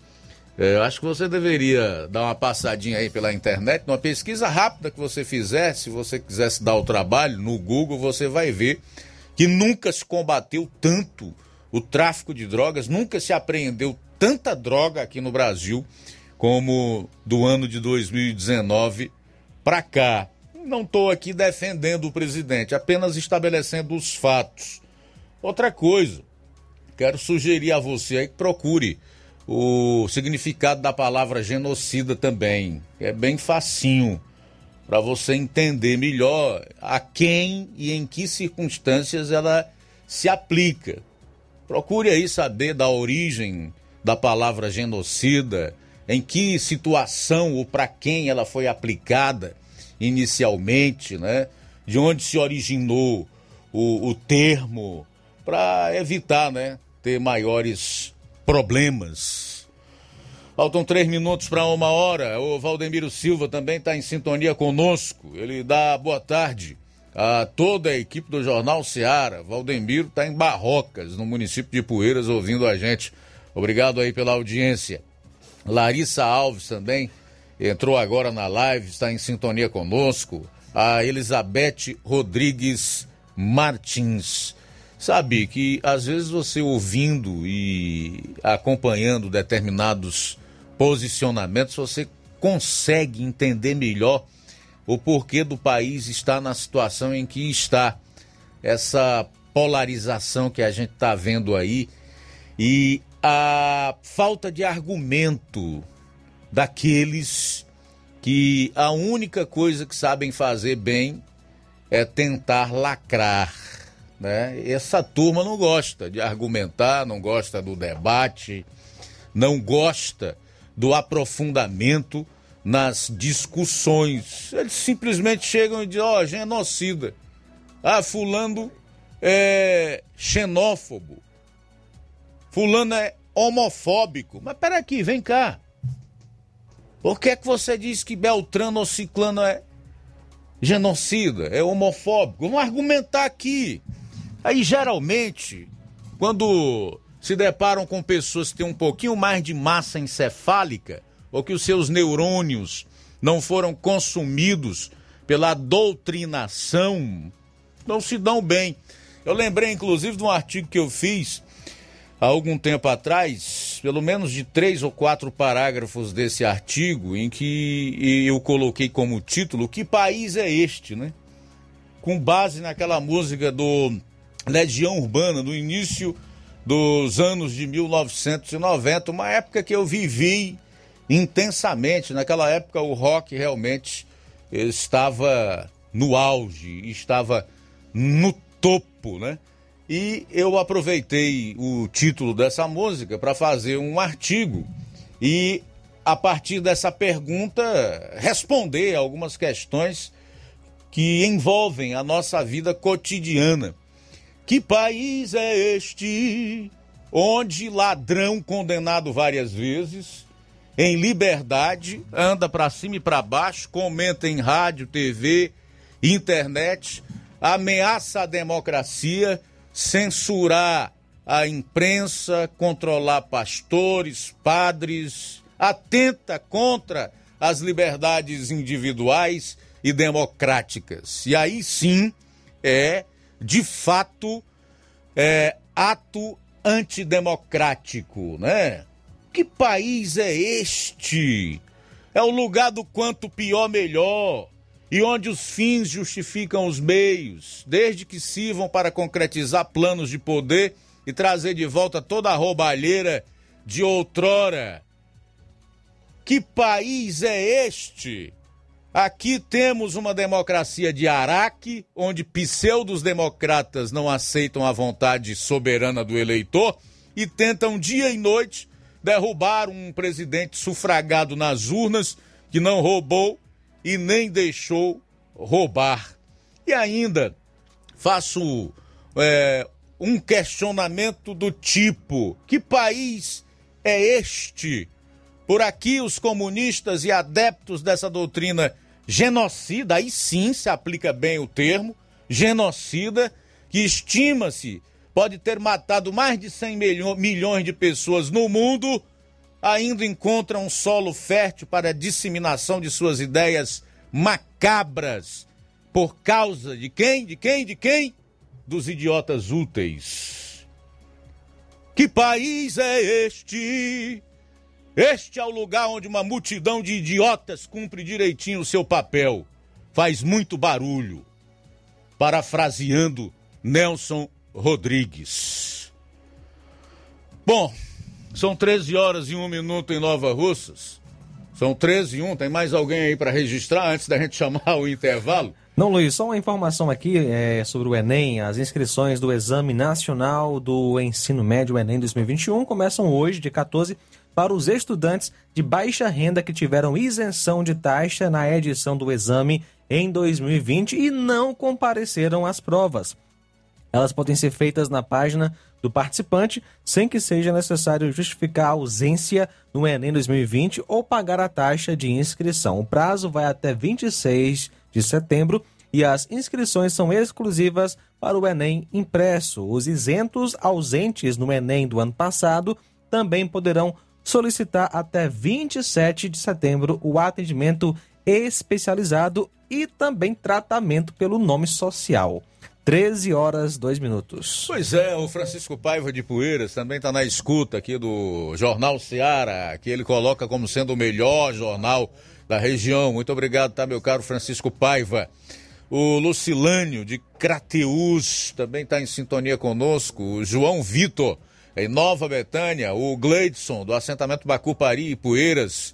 É, eu acho que você deveria dar uma passadinha aí pela internet, numa pesquisa rápida que você fizer, se você quisesse dar o trabalho no Google, você vai ver que nunca se combateu tanto o tráfico de drogas, nunca se apreendeu tanta droga aqui no Brasil como do ano de 2019 para cá. Não estou aqui defendendo o presidente, apenas estabelecendo os fatos. Outra coisa, quero sugerir a você aí que procure o significado da palavra genocida também. É bem facinho para você entender melhor a quem e em que circunstâncias ela se aplica. Procure aí saber da origem da palavra genocida, em que situação ou para quem ela foi aplicada inicialmente, né? De onde se originou o, o termo, para evitar, né? Ter maiores problemas. Faltam três minutos para uma hora. O Valdemiro Silva também está em sintonia conosco. Ele dá boa tarde a toda a equipe do Jornal Seara. Valdemiro está em Barrocas, no município de Poeiras, ouvindo a gente. Obrigado aí pela audiência. Larissa Alves também entrou agora na live, está em sintonia conosco. A Elizabeth Rodrigues Martins. Sabe que às vezes você ouvindo e acompanhando determinados posicionamentos, você consegue entender melhor o porquê do país estar na situação em que está. Essa polarização que a gente está vendo aí e a falta de argumento daqueles que a única coisa que sabem fazer bem é tentar lacrar né? Essa turma não gosta de argumentar, não gosta do debate, não gosta do aprofundamento nas discussões. Eles simplesmente chegam e dizem: Ó, oh, genocida. Ah, Fulano é xenófobo. Fulano é homofóbico. Mas peraí, aqui, vem cá. Por que é que você diz que Beltrano ou Ciclano é genocida, é homofóbico? Vamos argumentar aqui. Aí geralmente, quando se deparam com pessoas que têm um pouquinho mais de massa encefálica, ou que os seus neurônios não foram consumidos pela doutrinação, não se dão bem. Eu lembrei, inclusive, de um artigo que eu fiz há algum tempo atrás, pelo menos de três ou quatro parágrafos desse artigo, em que eu coloquei como título: Que país é este, né? Com base naquela música do Legião Urbana no início dos anos de 1990, uma época que eu vivi intensamente. Naquela época o rock realmente estava no auge, estava no topo, né? E eu aproveitei o título dessa música para fazer um artigo e a partir dessa pergunta responder algumas questões que envolvem a nossa vida cotidiana. Que país é este onde ladrão condenado várias vezes, em liberdade, anda para cima e para baixo, comenta em rádio, TV, internet, ameaça a democracia, censurar a imprensa, controlar pastores, padres, atenta contra as liberdades individuais e democráticas. E aí sim é de fato é, ato antidemocrático, né? Que país é este? É o lugar do quanto pior melhor. E onde os fins justificam os meios, desde que sirvam para concretizar planos de poder e trazer de volta toda a roubalheira de outrora. Que país é este? Aqui temos uma democracia de Araque, onde pseudos democratas não aceitam a vontade soberana do eleitor e tentam dia e noite derrubar um presidente sufragado nas urnas que não roubou e nem deixou roubar. E ainda faço é, um questionamento do tipo: que país é este? Por aqui, os comunistas e adeptos dessa doutrina genocida, aí sim se aplica bem o termo, genocida, que estima-se pode ter matado mais de 100 milhões de pessoas no mundo, ainda encontra um solo fértil para a disseminação de suas ideias macabras. Por causa de quem? De quem? De quem? Dos idiotas úteis. Que país é este? Este é o lugar onde uma multidão de idiotas cumpre direitinho o seu papel. Faz muito barulho. Parafraseando Nelson Rodrigues. Bom, são 13 horas e 1 minuto em Nova Russas. São 13 e 1. Tem mais alguém aí para registrar antes da gente <laughs> chamar o intervalo? Não, Luiz, só uma informação aqui é, sobre o Enem. As inscrições do Exame Nacional do Ensino Médio Enem 2021 começam hoje, de 14 para os estudantes de baixa renda que tiveram isenção de taxa na edição do exame em 2020 e não compareceram às provas. Elas podem ser feitas na página do participante sem que seja necessário justificar a ausência no Enem 2020 ou pagar a taxa de inscrição. O prazo vai até 26 de setembro e as inscrições são exclusivas para o Enem impresso. Os isentos ausentes no Enem do ano passado também poderão solicitar até 27 de setembro o atendimento especializado e também tratamento pelo nome social. 13 horas 2 minutos. Pois é, o Francisco Paiva de Poeiras também está na escuta aqui do Jornal Seara, que ele coloca como sendo o melhor jornal da região. Muito obrigado, tá, meu caro Francisco Paiva. O Lucilânio de Crateus também está em sintonia conosco. O João Vitor em Nova Betânia, o Gleidson, do assentamento Bacupari e Poeiras,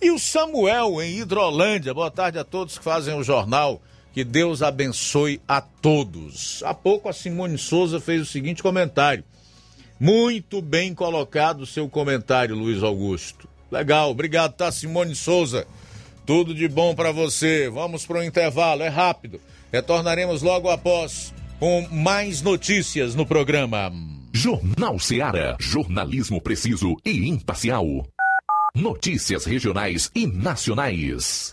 e o Samuel, em Hidrolândia. Boa tarde a todos que fazem o jornal. Que Deus abençoe a todos. Há pouco a Simone Souza fez o seguinte comentário. Muito bem colocado o seu comentário, Luiz Augusto. Legal, obrigado, tá, Simone Souza? Tudo de bom para você. Vamos para o intervalo, é rápido. Retornaremos logo após com mais notícias no programa. Jornal Seara. Jornalismo preciso e imparcial. Notícias regionais e nacionais.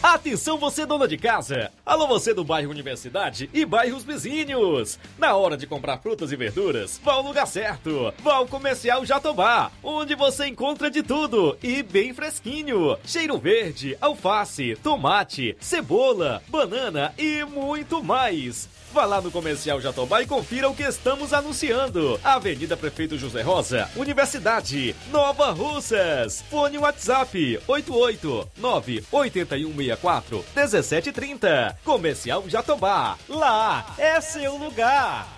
Atenção você dona de casa! Alô você do bairro Universidade e bairros vizinhos! Na hora de comprar frutas e verduras, vá ao lugar certo! Vá ao Comercial Jatobá, onde você encontra de tudo e bem fresquinho! Cheiro verde, alface, tomate, cebola, banana e muito mais! Vá lá no Comercial Jatobá e confira o que estamos anunciando. Avenida Prefeito José Rosa, Universidade, Nova Russas. Fone WhatsApp 889-8164 1730. Comercial Jatobá. Lá é seu lugar.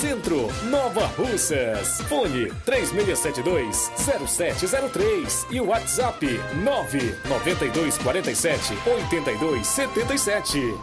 Centro, Nova Russas. Fone 3672-0703 e WhatsApp 99247-8277.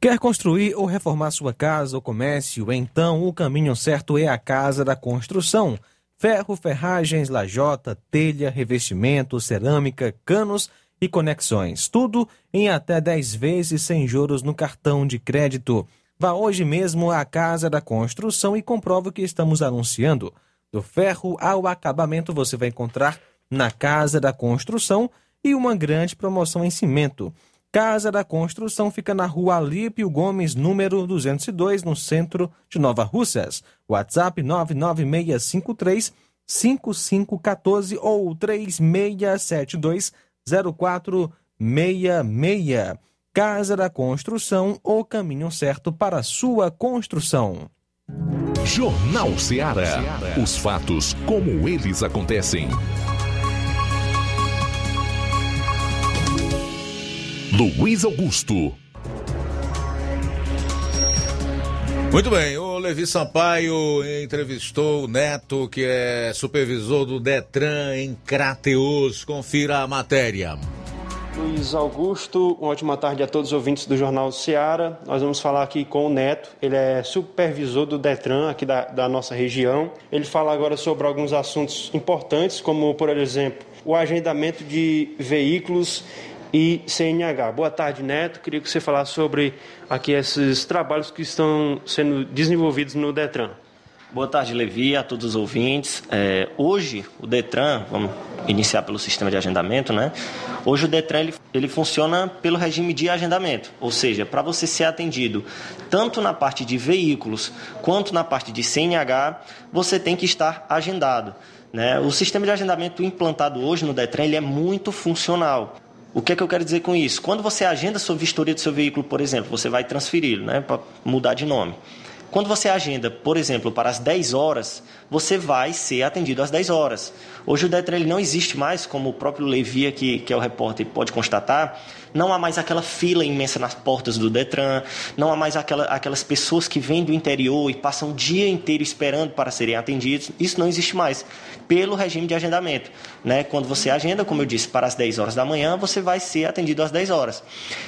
Quer construir ou reformar sua casa ou comércio? Então o caminho certo é a Casa da Construção. Ferro, ferragens, lajota, telha, revestimento, cerâmica, canos e conexões. Tudo em até 10 vezes sem juros no cartão de crédito. Vá hoje mesmo à Casa da Construção e comprove o que estamos anunciando. Do ferro ao acabamento você vai encontrar na Casa da Construção e uma grande promoção em cimento. Casa da Construção fica na rua Alípio Gomes, número 202, no centro de Nova Russas. WhatsApp 99653 5514 ou 3672 0466. Casa da Construção, o caminho certo para sua construção. Jornal Ceará. Os fatos como eles acontecem. Luiz Augusto. Muito bem, o Levi Sampaio entrevistou o Neto, que é supervisor do Detran em Crateus. Confira a matéria. Luiz Augusto, uma ótima tarde a todos os ouvintes do Jornal Seara. Nós vamos falar aqui com o Neto, ele é supervisor do Detran aqui da, da nossa região. Ele fala agora sobre alguns assuntos importantes, como, por exemplo, o agendamento de veículos e CNH. Boa tarde, Neto. Queria que você falasse sobre aqui esses trabalhos que estão sendo desenvolvidos no Detran. Boa tarde, Levi, a todos os ouvintes. É, hoje, o Detran, vamos iniciar pelo sistema de agendamento, né? Hoje o Detran ele, ele funciona pelo regime de agendamento, ou seja, para você ser atendido tanto na parte de veículos quanto na parte de CNH, você tem que estar agendado. Né? O sistema de agendamento implantado hoje no Detran ele é muito funcional. O que é que eu quero dizer com isso? Quando você agenda sua vistoria do seu veículo, por exemplo, você vai transferi-lo, né, para mudar de nome. Quando você agenda, por exemplo, para as 10 horas, você vai ser atendido às 10 horas. Hoje o Detran ele não existe mais, como o próprio Levi aqui, que é o repórter, pode constatar, não há mais aquela fila imensa nas portas do Detran, não há mais aquela, aquelas pessoas que vêm do interior e passam o dia inteiro esperando para serem atendidos. Isso não existe mais, pelo regime de agendamento. Né? Quando você agenda, como eu disse, para as 10 horas da manhã, você vai ser atendido às 10 horas.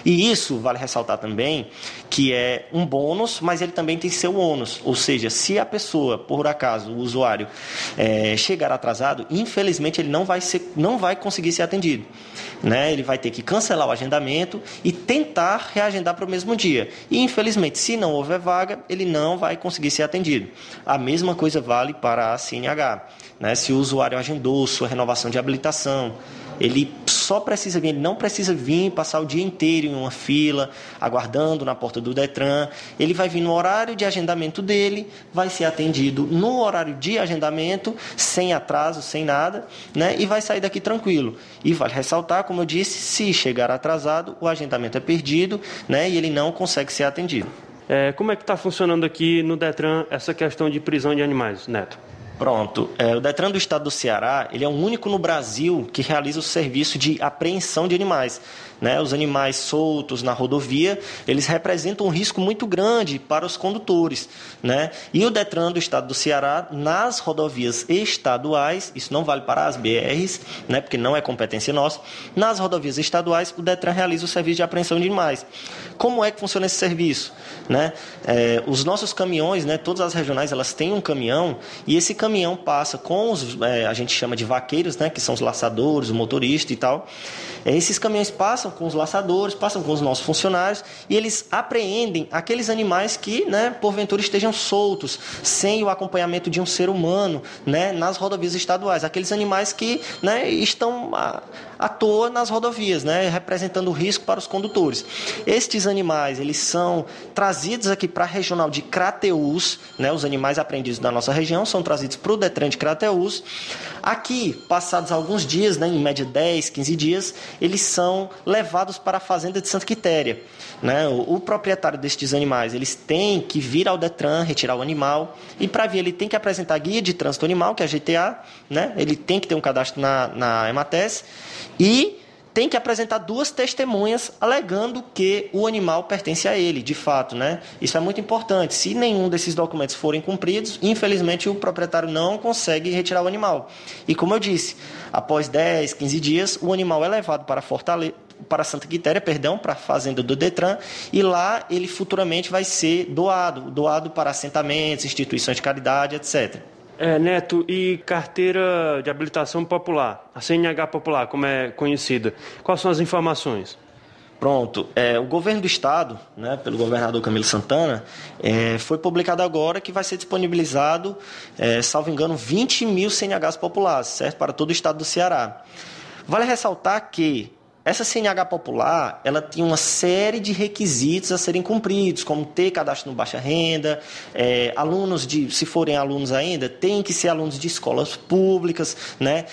E isso, vale ressaltar também, que é um bônus, mas ele também tem seu ônus. Ou seja, se a pessoa, por acaso, o usuário, é, chegar atrasado, infelizmente ele não vai, ser, não vai conseguir ser atendido. Né? Ele vai ter que cancelar o agendamento e tentar reagendar para o mesmo dia. E infelizmente, se não houver vaga, ele não vai conseguir ser atendido. A mesma coisa vale para a CNH. Né? Se o usuário agendou sua renovação de habilitação, ele só precisa vir, ele não precisa vir passar o dia inteiro em uma fila, aguardando na porta do Detran. Ele vai vir no horário de agendamento dele, vai ser atendido no horário de agendamento, sem atraso, sem nada, né? E vai sair daqui tranquilo. E vale ressaltar, como eu disse, se chegar atrasado, o agendamento é perdido, né? E ele não consegue ser atendido. É, como é que está funcionando aqui no Detran essa questão de prisão de animais, Neto? Pronto. É, o Detran do Estado do Ceará, ele é o único no Brasil que realiza o serviço de apreensão de animais. Né? Os animais soltos na rodovia, eles representam um risco muito grande para os condutores. Né? E o Detran do Estado do Ceará, nas rodovias estaduais, isso não vale para as BRs, né? porque não é competência nossa, nas rodovias estaduais, o Detran realiza o serviço de apreensão de animais. Como é que funciona esse serviço? Né? É, os nossos caminhões, né, todas as regionais, elas têm um caminhão e esse caminhão passa com os, é, a gente chama de vaqueiros, né, que são os laçadores, o motorista e tal. É, esses caminhões passam com os laçadores, passam com os nossos funcionários e eles apreendem aqueles animais que, né, porventura estejam soltos, sem o acompanhamento de um ser humano, né, nas rodovias estaduais. Aqueles animais que, né, estão à, toa nas rodovias, né, representando risco para os condutores. Estes animais, eles são trazidos aqui para a regional de Crateús, né, os animais apreendidos da nossa região são trazidos para o Detran de Crateús. Aqui, passados alguns dias, né, em média 10, 15 dias, eles são levados para a fazenda de Santa Quitéria. Né? O, o, proprietário destes animais eles têm que vir ao Detran retirar o animal e para vir ele tem que apresentar guia de trânsito animal, que é a GTA, né? ele tem que ter um cadastro na, na Emates e tem que apresentar duas testemunhas alegando que o animal pertence a ele, de fato, né? Isso é muito importante. Se nenhum desses documentos forem cumpridos, infelizmente o proprietário não consegue retirar o animal. E como eu disse, após 10, 15 dias, o animal é levado para Fortaleza, para Santa Quitéria, perdão, para a fazenda do Detran, e lá ele futuramente vai ser doado, doado para assentamentos, instituições de caridade, etc. É, Neto, e carteira de habilitação popular, a CNH popular, como é conhecida, quais são as informações? Pronto, é, o governo do estado, né, pelo governador Camilo Santana, é, foi publicado agora que vai ser disponibilizado, é, salvo engano, 20 mil CNHs populares, certo? Para todo o estado do Ceará. Vale ressaltar que essa CNH popular, ela tinha uma série de requisitos a serem cumpridos, como ter cadastro no baixa renda, é, alunos de, se forem alunos ainda, tem que ser alunos de escolas públicas, né?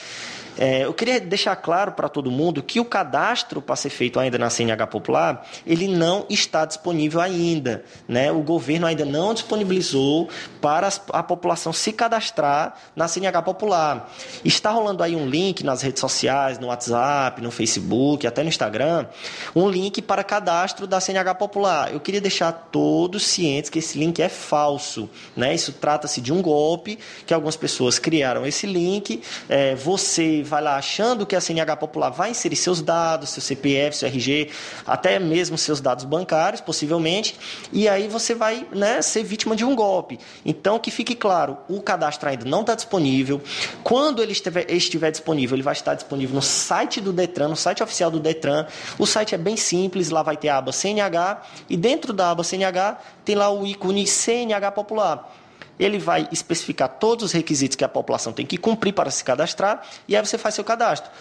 É, eu queria deixar claro para todo mundo que o cadastro para ser feito ainda na CNH Popular, ele não está disponível ainda. Né? O governo ainda não disponibilizou para a população se cadastrar na CNH Popular. Está rolando aí um link nas redes sociais, no WhatsApp, no Facebook, até no Instagram, um link para cadastro da CNH Popular. Eu queria deixar todos cientes que esse link é falso. Né? Isso trata-se de um golpe que algumas pessoas criaram esse link. É, você vai lá achando que a CNH Popular vai inserir seus dados, seu CPF, seu RG, até mesmo seus dados bancários, possivelmente, e aí você vai né, ser vítima de um golpe. Então, que fique claro, o cadastro ainda não está disponível. Quando ele estiver, estiver disponível, ele vai estar disponível no site do Detran, no site oficial do Detran. O site é bem simples, lá vai ter a aba CNH, e dentro da aba CNH tem lá o ícone CNH Popular ele vai especificar todos os requisitos que a população tem que cumprir para se cadastrar e aí você faz seu cadastro.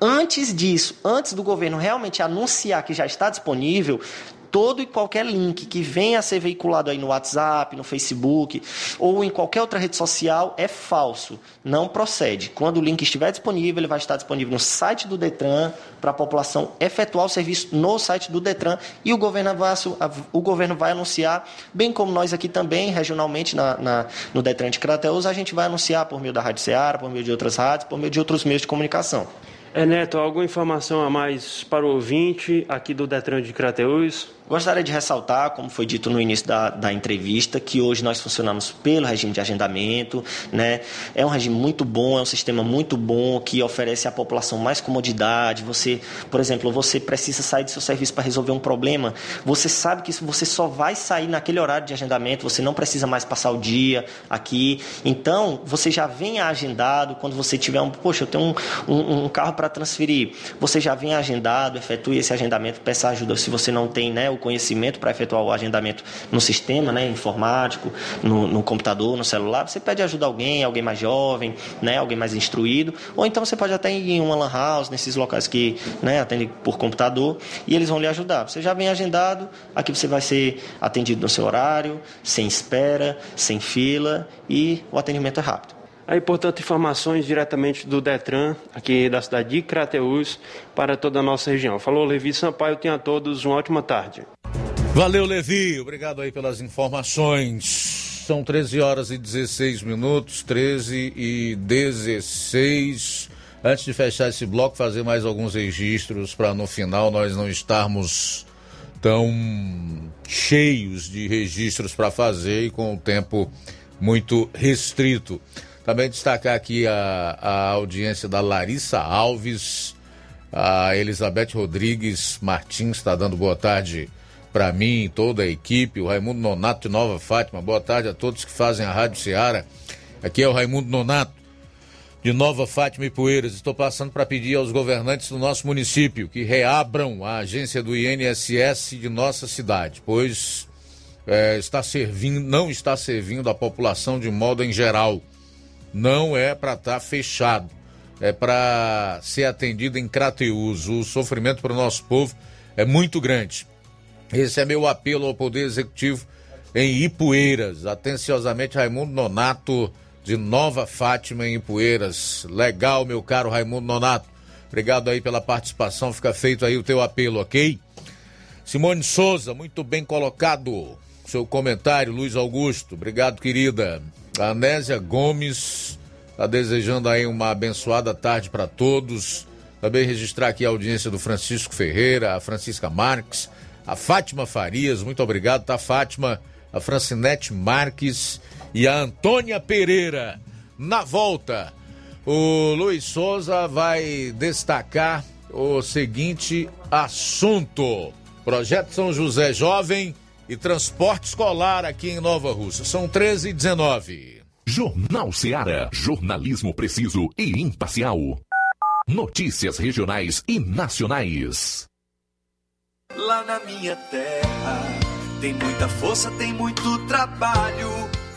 Antes disso, antes do governo realmente anunciar que já está disponível, todo e qualquer link que venha a ser veiculado aí no WhatsApp, no Facebook ou em qualquer outra rede social é falso, não procede. Quando o link estiver disponível, ele vai estar disponível no site do Detran para a população efetuar o serviço no site do Detran e o governo vai, o governo vai anunciar, bem como nós aqui também, regionalmente na, na no Detran de Crateus, a gente vai anunciar por meio da Rádio Ceará, por meio de outras rádios, por meio de outros meios de comunicação. É, Neto, alguma informação a mais para o ouvinte aqui do Detran de Crateus? Gostaria de ressaltar, como foi dito no início da, da entrevista, que hoje nós funcionamos pelo regime de agendamento. Né? É um regime muito bom, é um sistema muito bom que oferece à população mais comodidade. Você, por exemplo, você precisa sair do seu serviço para resolver um problema, você sabe que você só vai sair naquele horário de agendamento, você não precisa mais passar o dia aqui. Então, você já vem agendado quando você tiver um, poxa, eu tenho um, um, um carro para transferir. Você já vem agendado, efetue esse agendamento, peça ajuda se você não tem né, o conhecimento para efetuar o agendamento no sistema né, informático, no, no, computador, no celular, você pede ajuda a alguém, alguém mais jovem, né, alguém mais instruído, ou então você pode até ir em uma lan house, nesses locais que né, atendem por computador, e eles vão lhe ajudar. Você já vem agendado, aqui você vai ser atendido no seu horário, sem espera, sem fila, e o atendimento é rápido. Aí, portanto, informações diretamente do Detran, aqui da cidade de Crateús, para toda a nossa região. Falou, Levi Sampaio, tenha a todos uma ótima tarde. Valeu, Levi, obrigado aí pelas informações. São 13 horas e 16 minutos, 13 e 16. Antes de fechar esse bloco, fazer mais alguns registros para no final nós não estarmos tão cheios de registros para fazer e com o tempo muito restrito. Também destacar aqui a, a audiência da Larissa Alves, a Elizabeth Rodrigues Martins está dando boa tarde para mim, toda a equipe, o Raimundo Nonato de Nova Fátima. Boa tarde a todos que fazem a Rádio Ceará. Aqui é o Raimundo Nonato de Nova Fátima e Poeiras. Estou passando para pedir aos governantes do nosso município que reabram a agência do INSS de nossa cidade, pois é, está servindo, não está servindo a população de modo em geral não é para estar tá fechado, é para ser atendido em Crateus. O sofrimento para o nosso povo é muito grande. Esse é meu apelo ao Poder Executivo em Ipueiras. Atenciosamente, Raimundo Nonato, de Nova Fátima, em Ipueiras. Legal, meu caro Raimundo Nonato. Obrigado aí pela participação. Fica feito aí o teu apelo, ok? Simone Souza, muito bem colocado. Seu comentário, Luiz Augusto. Obrigado, querida. A Anésia Gomes está desejando aí uma abençoada tarde para todos. Também registrar aqui a audiência do Francisco Ferreira, a Francisca Marques, a Fátima Farias, muito obrigado, tá, Fátima? A Francinete Marques e a Antônia Pereira. Na volta, o Luiz Souza vai destacar o seguinte assunto: Projeto São José Jovem e transporte escolar aqui em Nova Rússia. São 13 e 19. Jornal Seara. Jornalismo preciso e imparcial. Notícias regionais e nacionais. Lá na minha terra tem muita força, tem muito trabalho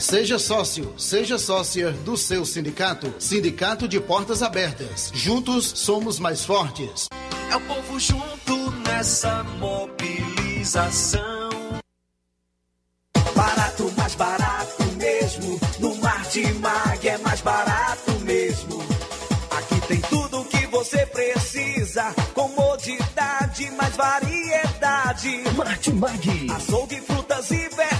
Seja sócio, seja sócia do seu sindicato. Sindicato de Portas Abertas. Juntos somos mais fortes. É o povo junto nessa mobilização. Barato, mais barato mesmo. No Martimag é mais barato mesmo. Aqui tem tudo o que você precisa. Comodidade, mais variedade. Martimag. Açougue, frutas e verduras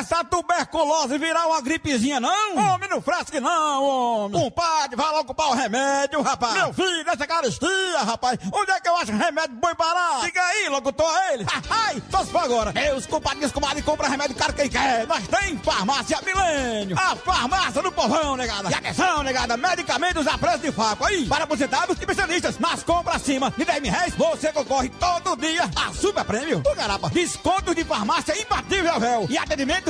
dessa tuberculose virar uma gripezinha, não? Homem, não fresque não, homem. Compadre, vai logo comprar o remédio, rapaz. Meu filho, essa caristia, rapaz. Onde é que eu acho remédio bom parar? Diga aí, locutor, ele. Ai, só se for agora. Meus compadres, comadre, compra remédio caro quem quer. Nós tem farmácia Milênio. A farmácia do povão, negada. E atenção, negada, medicamentos a preço de faco. Aí, para aposentados e especialistas. Nas compras acima de 10 mil reais, você concorre todo dia a super prêmio. Tu garapa, desconto de farmácia imbatível, véu. E atendimento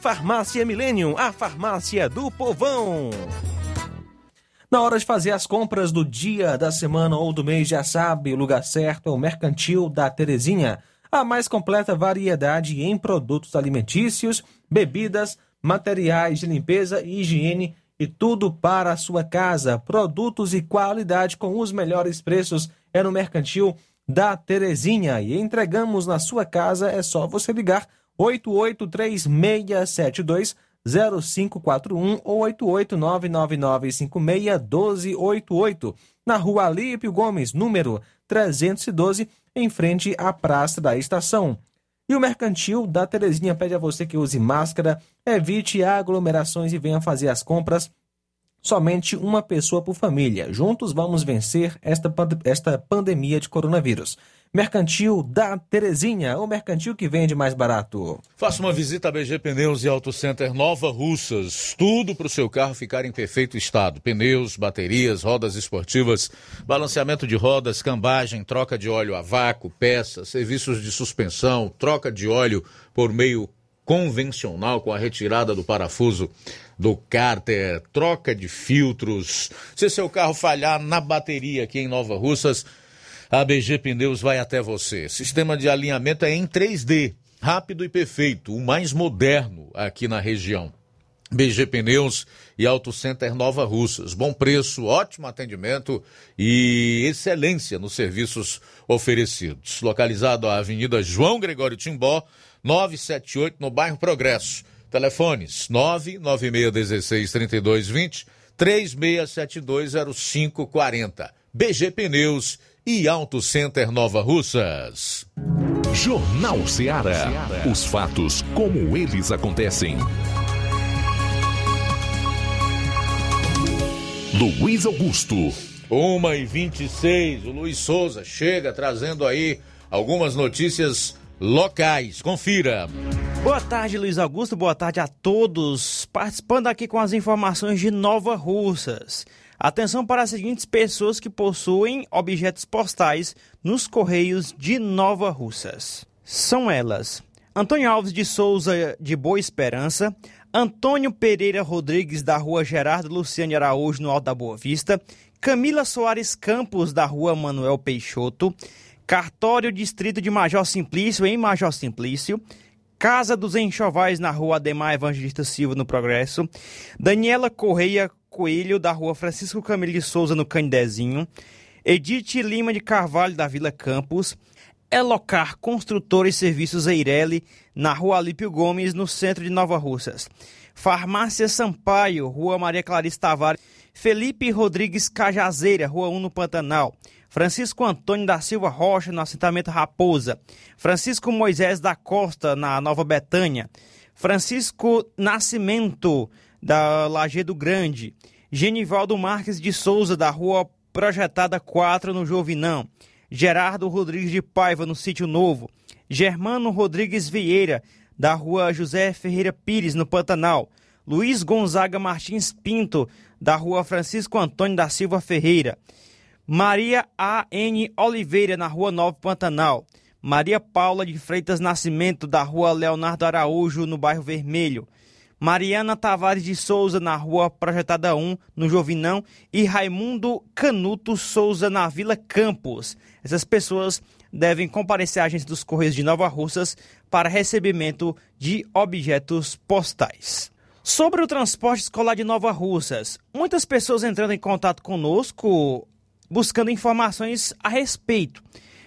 Farmácia Millennium, a farmácia do povão. Na hora de fazer as compras do dia, da semana ou do mês, já sabe, o lugar certo é o Mercantil da Terezinha. A mais completa variedade em produtos alimentícios, bebidas, materiais de limpeza e higiene e tudo para a sua casa. Produtos e qualidade com os melhores preços é no Mercantil da Terezinha. E entregamos na sua casa, é só você ligar 883672 0541 ou 88999561288 na rua Alípio Gomes, número 312, em frente à Praça da Estação. E o Mercantil da Terezinha pede a você que use máscara, evite aglomerações e venha fazer as compras somente uma pessoa por família. Juntos vamos vencer esta, esta pandemia de coronavírus. Mercantil da Terezinha, o mercantil que vende mais barato. Faça uma visita a BG Pneus e Auto Center Nova Russas. Tudo para o seu carro ficar em perfeito estado: pneus, baterias, rodas esportivas, balanceamento de rodas, cambagem, troca de óleo a vácuo, peças, serviços de suspensão, troca de óleo por meio convencional com a retirada do parafuso do cárter, troca de filtros. Se seu carro falhar na bateria aqui em Nova Russas, a BG Pneus vai até você. Sistema de alinhamento é em 3D, rápido e perfeito, o mais moderno aqui na região. BG Pneus e Auto Center Nova Russas. Bom preço, ótimo atendimento e excelência nos serviços oferecidos. Localizado à Avenida João Gregório Timbó, 978, no bairro Progresso. Telefones 996163220, 36720540. BG Pneus e Auto Center Nova Russas. Jornal Ceará. Os fatos como eles acontecem. Luiz Augusto. Uma e 26, o Luiz Souza chega trazendo aí algumas notícias locais. Confira. Boa tarde, Luiz Augusto. Boa tarde a todos. Participando aqui com as informações de Nova Russas. Atenção para as seguintes pessoas que possuem objetos postais nos Correios de Nova Russas. São elas: Antônio Alves de Souza de Boa Esperança, Antônio Pereira Rodrigues da Rua Gerardo Luciane Araújo no Alto da Boa Vista, Camila Soares Campos da Rua Manuel Peixoto, Cartório Distrito de Major Simplício em Major Simplício, Casa dos Enxovais na Rua Ademar Evangelista Silva no Progresso, Daniela Correia Coelho da Rua Francisco Camilo de Souza no Candezinho, Edith Lima de Carvalho da Vila Campos, Elocar Construtores e Serviços Eireli na Rua Alípio Gomes no centro de Nova Russas, Farmácia Sampaio, Rua Maria Clarice Tavares, Felipe Rodrigues Cajazeira, Rua 1 no Pantanal, Francisco Antônio da Silva Rocha, no assentamento Raposa, Francisco Moisés da Costa, na Nova Betânia, Francisco Nascimento, da Lajeado Grande, Genivaldo Marques de Souza, da Rua Projetada 4, no Jovinão, Gerardo Rodrigues de Paiva, no Sítio Novo, Germano Rodrigues Vieira, da Rua José Ferreira Pires, no Pantanal, Luiz Gonzaga Martins Pinto, da Rua Francisco Antônio da Silva Ferreira, Maria A.N. Oliveira, na Rua Nova Pantanal. Maria Paula de Freitas Nascimento, da Rua Leonardo Araújo, no bairro Vermelho. Mariana Tavares de Souza, na Rua Projetada 1, no Jovinão. E Raimundo Canuto Souza, na Vila Campos. Essas pessoas devem comparecer à agência dos Correios de Nova Russas para recebimento de objetos postais. Sobre o transporte escolar de Nova Russas, muitas pessoas entrando em contato conosco buscando informações a respeito.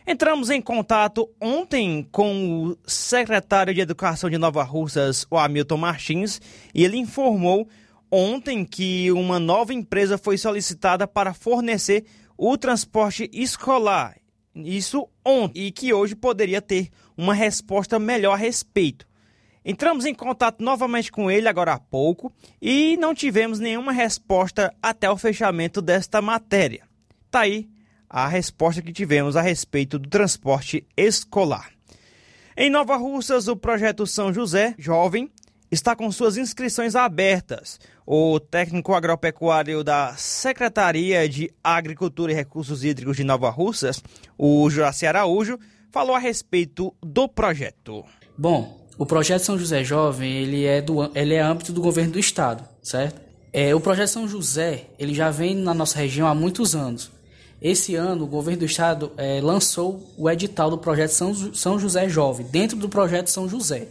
Entramos em contato ontem com o secretário de Educação de Nova Russas, o Hamilton Martins, e ele informou ontem que uma nova empresa foi solicitada para fornecer o transporte escolar. Isso ontem, e que hoje poderia ter uma resposta melhor a respeito. Entramos em contato novamente com ele agora há pouco e não tivemos nenhuma resposta até o fechamento desta matéria. Tá aí a resposta que tivemos a respeito do transporte escolar. Em Nova Russas, o projeto São José Jovem está com suas inscrições abertas. O técnico agropecuário da Secretaria de Agricultura e Recursos Hídricos de Nova Russas, o Juraci Araújo, falou a respeito do projeto. Bom, o projeto São José Jovem ele é, do, ele é âmbito do governo do estado, certo? É, o projeto São José ele já vem na nossa região há muitos anos. Esse ano, o governo do estado é, lançou o edital do projeto São, São José Jovem, dentro do projeto São José.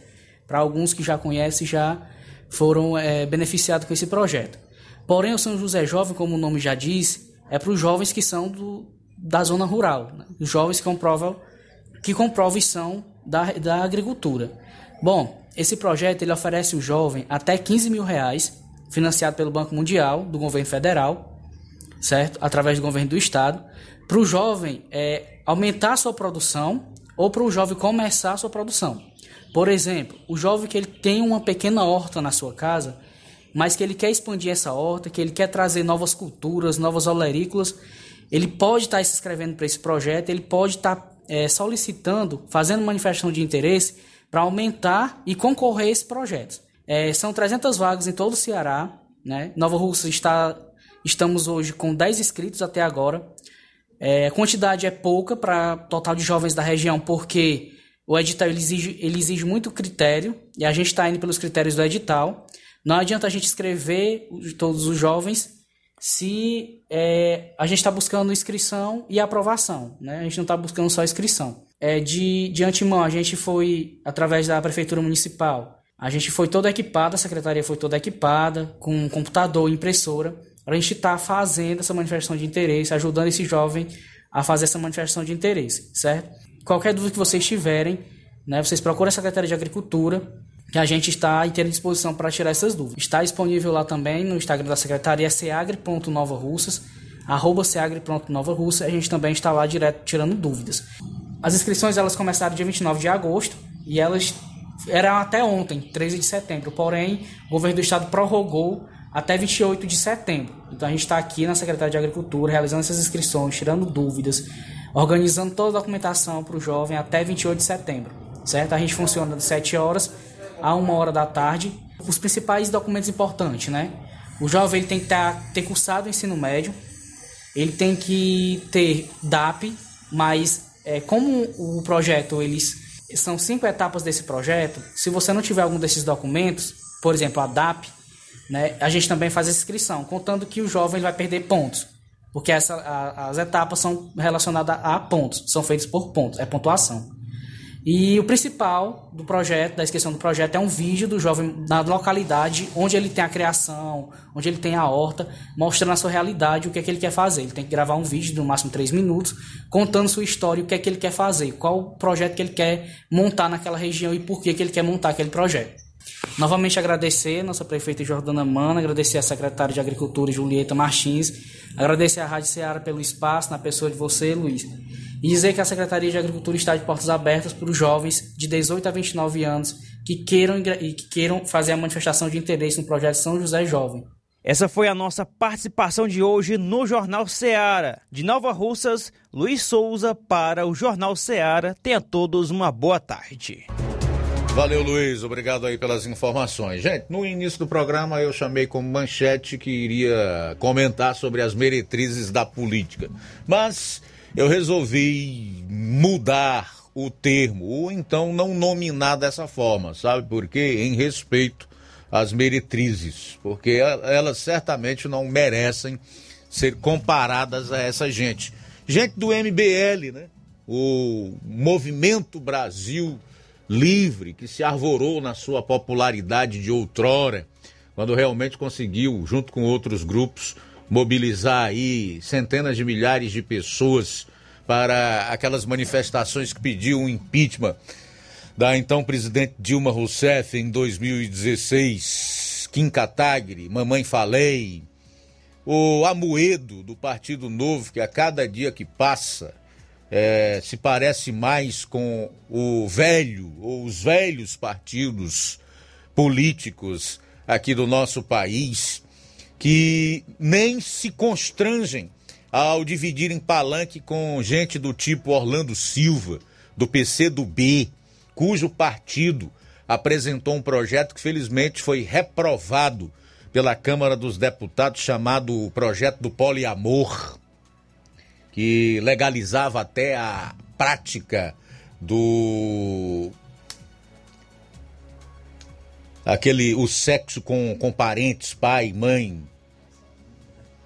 Para alguns que já conhecem, já foram é, beneficiados com esse projeto. Porém, o São José Jovem, como o nome já diz, é para os jovens que são do, da zona rural, né? os jovens que comprovam que comprovam são da, da agricultura. Bom, esse projeto ele oferece ao jovem até 15 mil reais, financiado pelo Banco Mundial, do governo federal, certo? Através do governo do estado, para o jovem é, aumentar sua produção ou para o jovem começar sua produção. Por exemplo, o jovem que ele tem uma pequena horta na sua casa, mas que ele quer expandir essa horta, que ele quer trazer novas culturas, novas olerícolas, ele pode estar se inscrevendo para esse projeto, ele pode estar é, solicitando, fazendo manifestação de interesse para aumentar e concorrer a esse projeto. É, são 300 vagas em todo o Ceará. Né? Nova Rússia está, estamos hoje com 10 inscritos até agora. É, a quantidade é pouca para total de jovens da região, porque o edital ele exige, ele exige muito critério e a gente está indo pelos critérios do edital. Não adianta a gente escrever todos os jovens se é, a gente está buscando inscrição e aprovação. Né? A gente não está buscando só inscrição. É, de, de antemão, a gente foi, através da Prefeitura Municipal, a gente foi toda equipada, a secretaria foi toda equipada, com computador, impressora, para a gente estar tá fazendo essa manifestação de interesse, ajudando esse jovem a fazer essa manifestação de interesse, certo? Qualquer dúvida que vocês tiverem, né, vocês procuram a Secretaria de Agricultura, que a gente está inteira disposição para tirar essas dúvidas. Está disponível lá também no Instagram da Secretaria, seagre.novarussas, arroba seagre.novarussas, a gente também está lá direto tirando dúvidas. As inscrições elas começaram dia 29 de agosto e elas eram até ontem, 13 de setembro, porém o governo do estado prorrogou até 28 de setembro. Então a gente está aqui na Secretaria de Agricultura realizando essas inscrições, tirando dúvidas, organizando toda a documentação para o jovem até 28 de setembro, certo? A gente funciona de 7 horas a 1 hora da tarde. Os principais documentos importantes, né? O jovem ele tem que tá, ter cursado o ensino médio, ele tem que ter DAP, mas é, como o projeto eles são cinco etapas desse projeto, se você não tiver algum desses documentos, por exemplo, a DAP, né, a gente também faz inscrição, contando que o jovem vai perder pontos. Porque essa, a, as etapas são relacionadas a pontos, são feitas por pontos, é pontuação. E o principal do projeto, da inscrição do projeto, é um vídeo do jovem na localidade onde ele tem a criação, onde ele tem a horta, mostrando a sua realidade, o que é que ele quer fazer. Ele tem que gravar um vídeo de no máximo 3 minutos, contando sua história, o que é que ele quer fazer, qual o projeto que ele quer montar naquela região e por que, que ele quer montar aquele projeto. Novamente agradecer a nossa prefeita Jordana Mana, agradecer a secretária de Agricultura Julieta Martins, agradecer a Rádio Ceará pelo espaço, na pessoa de você, Luiz, e dizer que a Secretaria de Agricultura está de portas abertas para os jovens de 18 a 29 anos que queiram, e que queiram fazer a manifestação de interesse no projeto São José Jovem. Essa foi a nossa participação de hoje no Jornal Ceará. De Nova Russas, Luiz Souza para o Jornal Ceará. Tenha todos uma boa tarde. Valeu, Luiz. Obrigado aí pelas informações. Gente, no início do programa eu chamei como manchete que iria comentar sobre as meretrizes da política. Mas eu resolvi mudar o termo, ou então não nominar dessa forma, sabe por quê? Em respeito às meretrizes, porque elas certamente não merecem ser comparadas a essa gente. Gente do MBL, né? O Movimento Brasil livre, que se arvorou na sua popularidade de outrora, quando realmente conseguiu, junto com outros grupos, mobilizar aí centenas de milhares de pessoas para aquelas manifestações que pediam o impeachment da então presidente Dilma Rousseff em 2016, Kim Kataguiri, Mamãe Falei, o Amoedo do Partido Novo, que a cada dia que passa é, se parece mais com o velho ou os velhos partidos políticos aqui do nosso país, que nem se constrangem ao dividirem palanque com gente do tipo Orlando Silva, do PC do B, cujo partido apresentou um projeto que felizmente foi reprovado pela Câmara dos Deputados, chamado Projeto do Poliamor que legalizava até a prática do aquele o sexo com, com parentes, pai, mãe.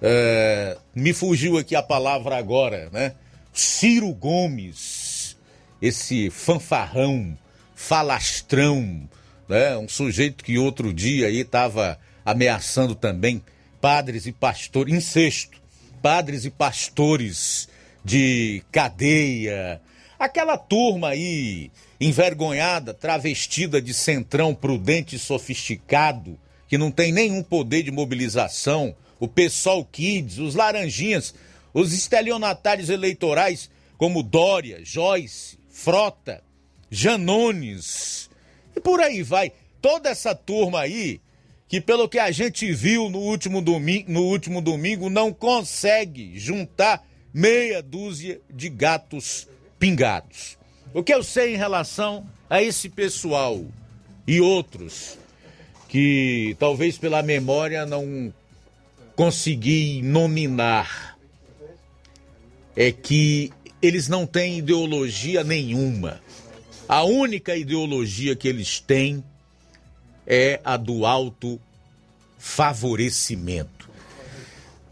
É, me fugiu aqui a palavra agora, né? Ciro Gomes, esse fanfarrão, falastrão, né? Um sujeito que outro dia aí estava ameaçando também padres e pastores, incesto, padres e pastores de cadeia, aquela turma aí envergonhada, travestida de centrão prudente e sofisticado, que não tem nenhum poder de mobilização, o PSOL Kids, os laranjinhas, os estelionatários eleitorais como Dória, Joyce, Frota, Janones, e por aí vai. Toda essa turma aí que, pelo que a gente viu no último domingo, no último domingo não consegue juntar meia dúzia de gatos pingados. O que eu sei em relação a esse pessoal e outros que talvez pela memória não consegui nominar é que eles não têm ideologia nenhuma. A única ideologia que eles têm é a do alto favorecimento.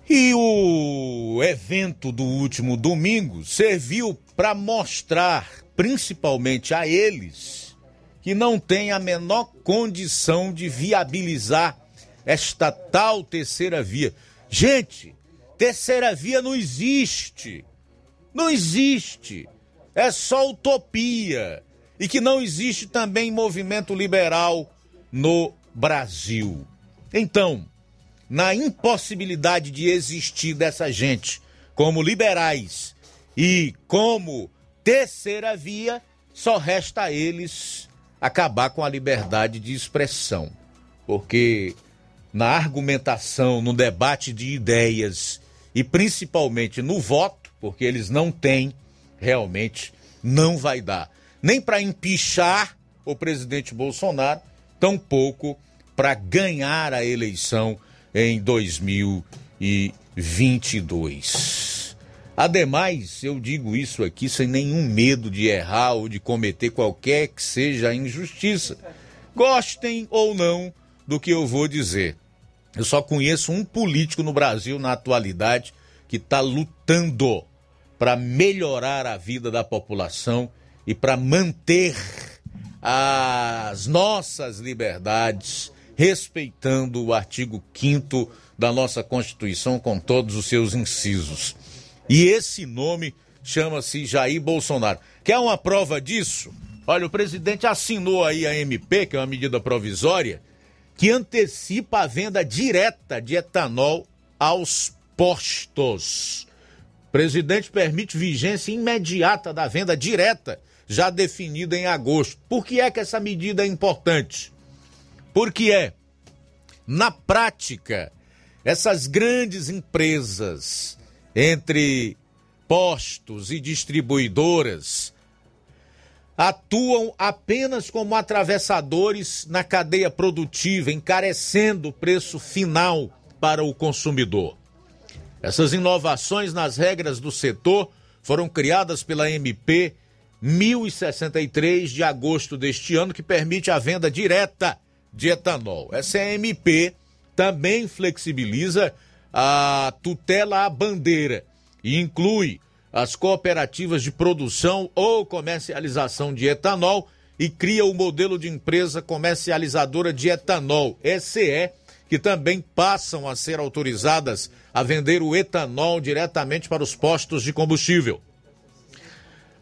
E o evento do último domingo serviu para mostrar, principalmente a eles, que não tem a menor condição de viabilizar esta tal terceira via. Gente, terceira via não existe. Não existe. É só utopia. E que não existe também movimento liberal no Brasil. Então, na impossibilidade de existir dessa gente como liberais e como terceira via, só resta a eles acabar com a liberdade de expressão. Porque na argumentação, no debate de ideias e principalmente no voto, porque eles não têm, realmente não vai dar. Nem para empichar o presidente Bolsonaro, tampouco para ganhar a eleição em 2022. Ademais, eu digo isso aqui sem nenhum medo de errar ou de cometer qualquer que seja a injustiça. Gostem ou não do que eu vou dizer. Eu só conheço um político no Brasil na atualidade que está lutando para melhorar a vida da população e para manter as nossas liberdades, respeitando o artigo 5 da nossa Constituição com todos os seus incisos. E esse nome chama-se Jair Bolsonaro. Quer uma prova disso? Olha, o presidente assinou aí a MP, que é uma medida provisória, que antecipa a venda direta de etanol aos postos. O presidente permite vigência imediata da venda direta, já definida em agosto. Por que é que essa medida é importante? Porque é, na prática, essas grandes empresas, entre postos e distribuidoras, atuam apenas como atravessadores na cadeia produtiva, encarecendo o preço final para o consumidor. Essas inovações nas regras do setor foram criadas pela MP 1063 de agosto deste ano, que permite a venda direta de etanol. Essa MP também flexibiliza a tutela à bandeira e inclui as cooperativas de produção ou comercialização de etanol e cria o modelo de empresa comercializadora de etanol, ECE, que também passam a ser autorizadas a vender o etanol diretamente para os postos de combustível.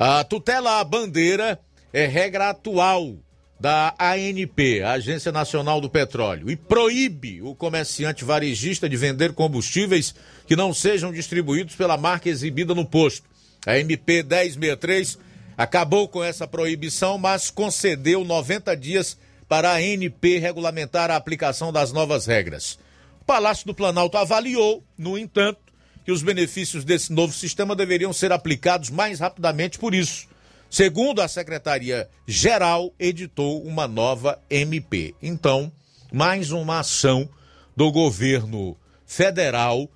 A tutela à bandeira é regra atual da ANP, Agência Nacional do Petróleo, e proíbe o comerciante varejista de vender combustíveis que não sejam distribuídos pela marca exibida no posto. A MP 1063 acabou com essa proibição, mas concedeu 90 dias para a ANP regulamentar a aplicação das novas regras. O Palácio do Planalto avaliou, no entanto, que os benefícios desse novo sistema deveriam ser aplicados mais rapidamente por isso Segundo a Secretaria-Geral, editou uma nova MP. Então, mais uma ação do governo federal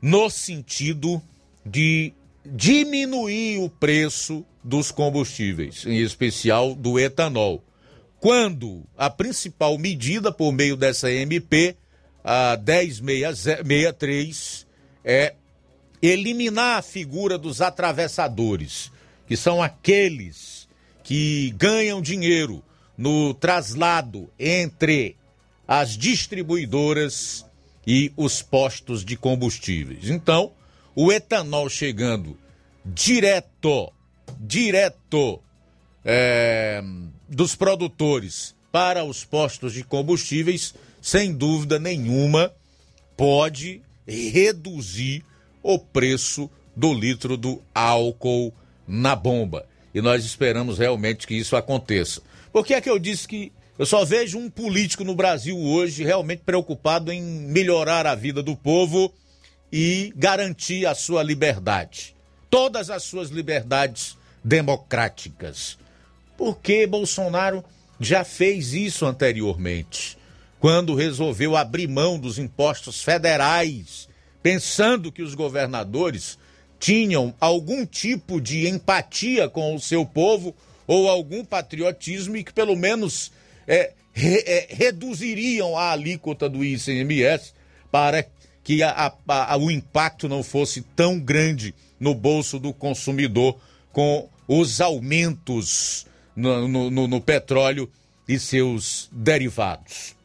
no sentido de diminuir o preço dos combustíveis, em especial do etanol. Quando a principal medida por meio dessa MP, a 1063, é eliminar a figura dos atravessadores que são aqueles que ganham dinheiro no traslado entre as distribuidoras e os postos de combustíveis. Então, o etanol chegando direto, direto é, dos produtores para os postos de combustíveis, sem dúvida nenhuma, pode reduzir o preço do litro do álcool na bomba. E nós esperamos realmente que isso aconteça. Por que é que eu disse que Eu só vejo um político no Brasil hoje realmente preocupado em melhorar a vida do povo e garantir a sua liberdade. Todas as suas liberdades democráticas. Porque Bolsonaro já fez isso anteriormente, quando resolveu abrir mão dos impostos federais, pensando que os governadores tinham algum tipo de empatia com o seu povo ou algum patriotismo e que pelo menos é, re, é, reduziriam a alíquota do ICMS para que a, a, a, o impacto não fosse tão grande no bolso do consumidor com os aumentos no, no, no petróleo e seus derivados.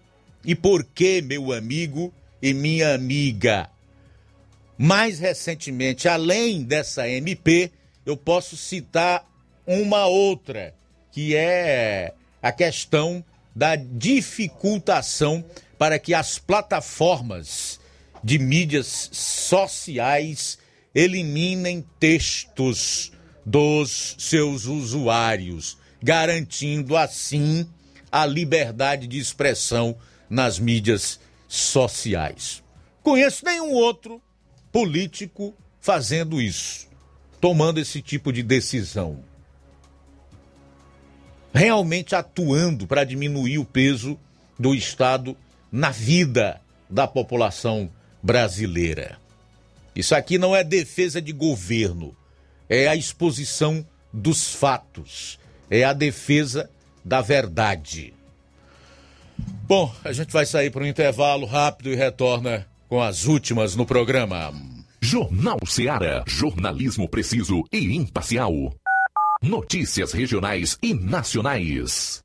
E por que, meu amigo e minha amiga? Mais recentemente, além dessa MP, eu posso citar uma outra, que é a questão da dificultação para que as plataformas de mídias sociais eliminem textos dos seus usuários, garantindo assim a liberdade de expressão nas mídias sociais. Conheço nenhum outro político fazendo isso, tomando esse tipo de decisão. Realmente atuando para diminuir o peso do Estado na vida da população brasileira. Isso aqui não é defesa de governo, é a exposição dos fatos, é a defesa da verdade. Bom, a gente vai sair para um intervalo rápido e retorna com as últimas no programa. Jornal Seara. Jornalismo preciso e imparcial. Notícias regionais e nacionais.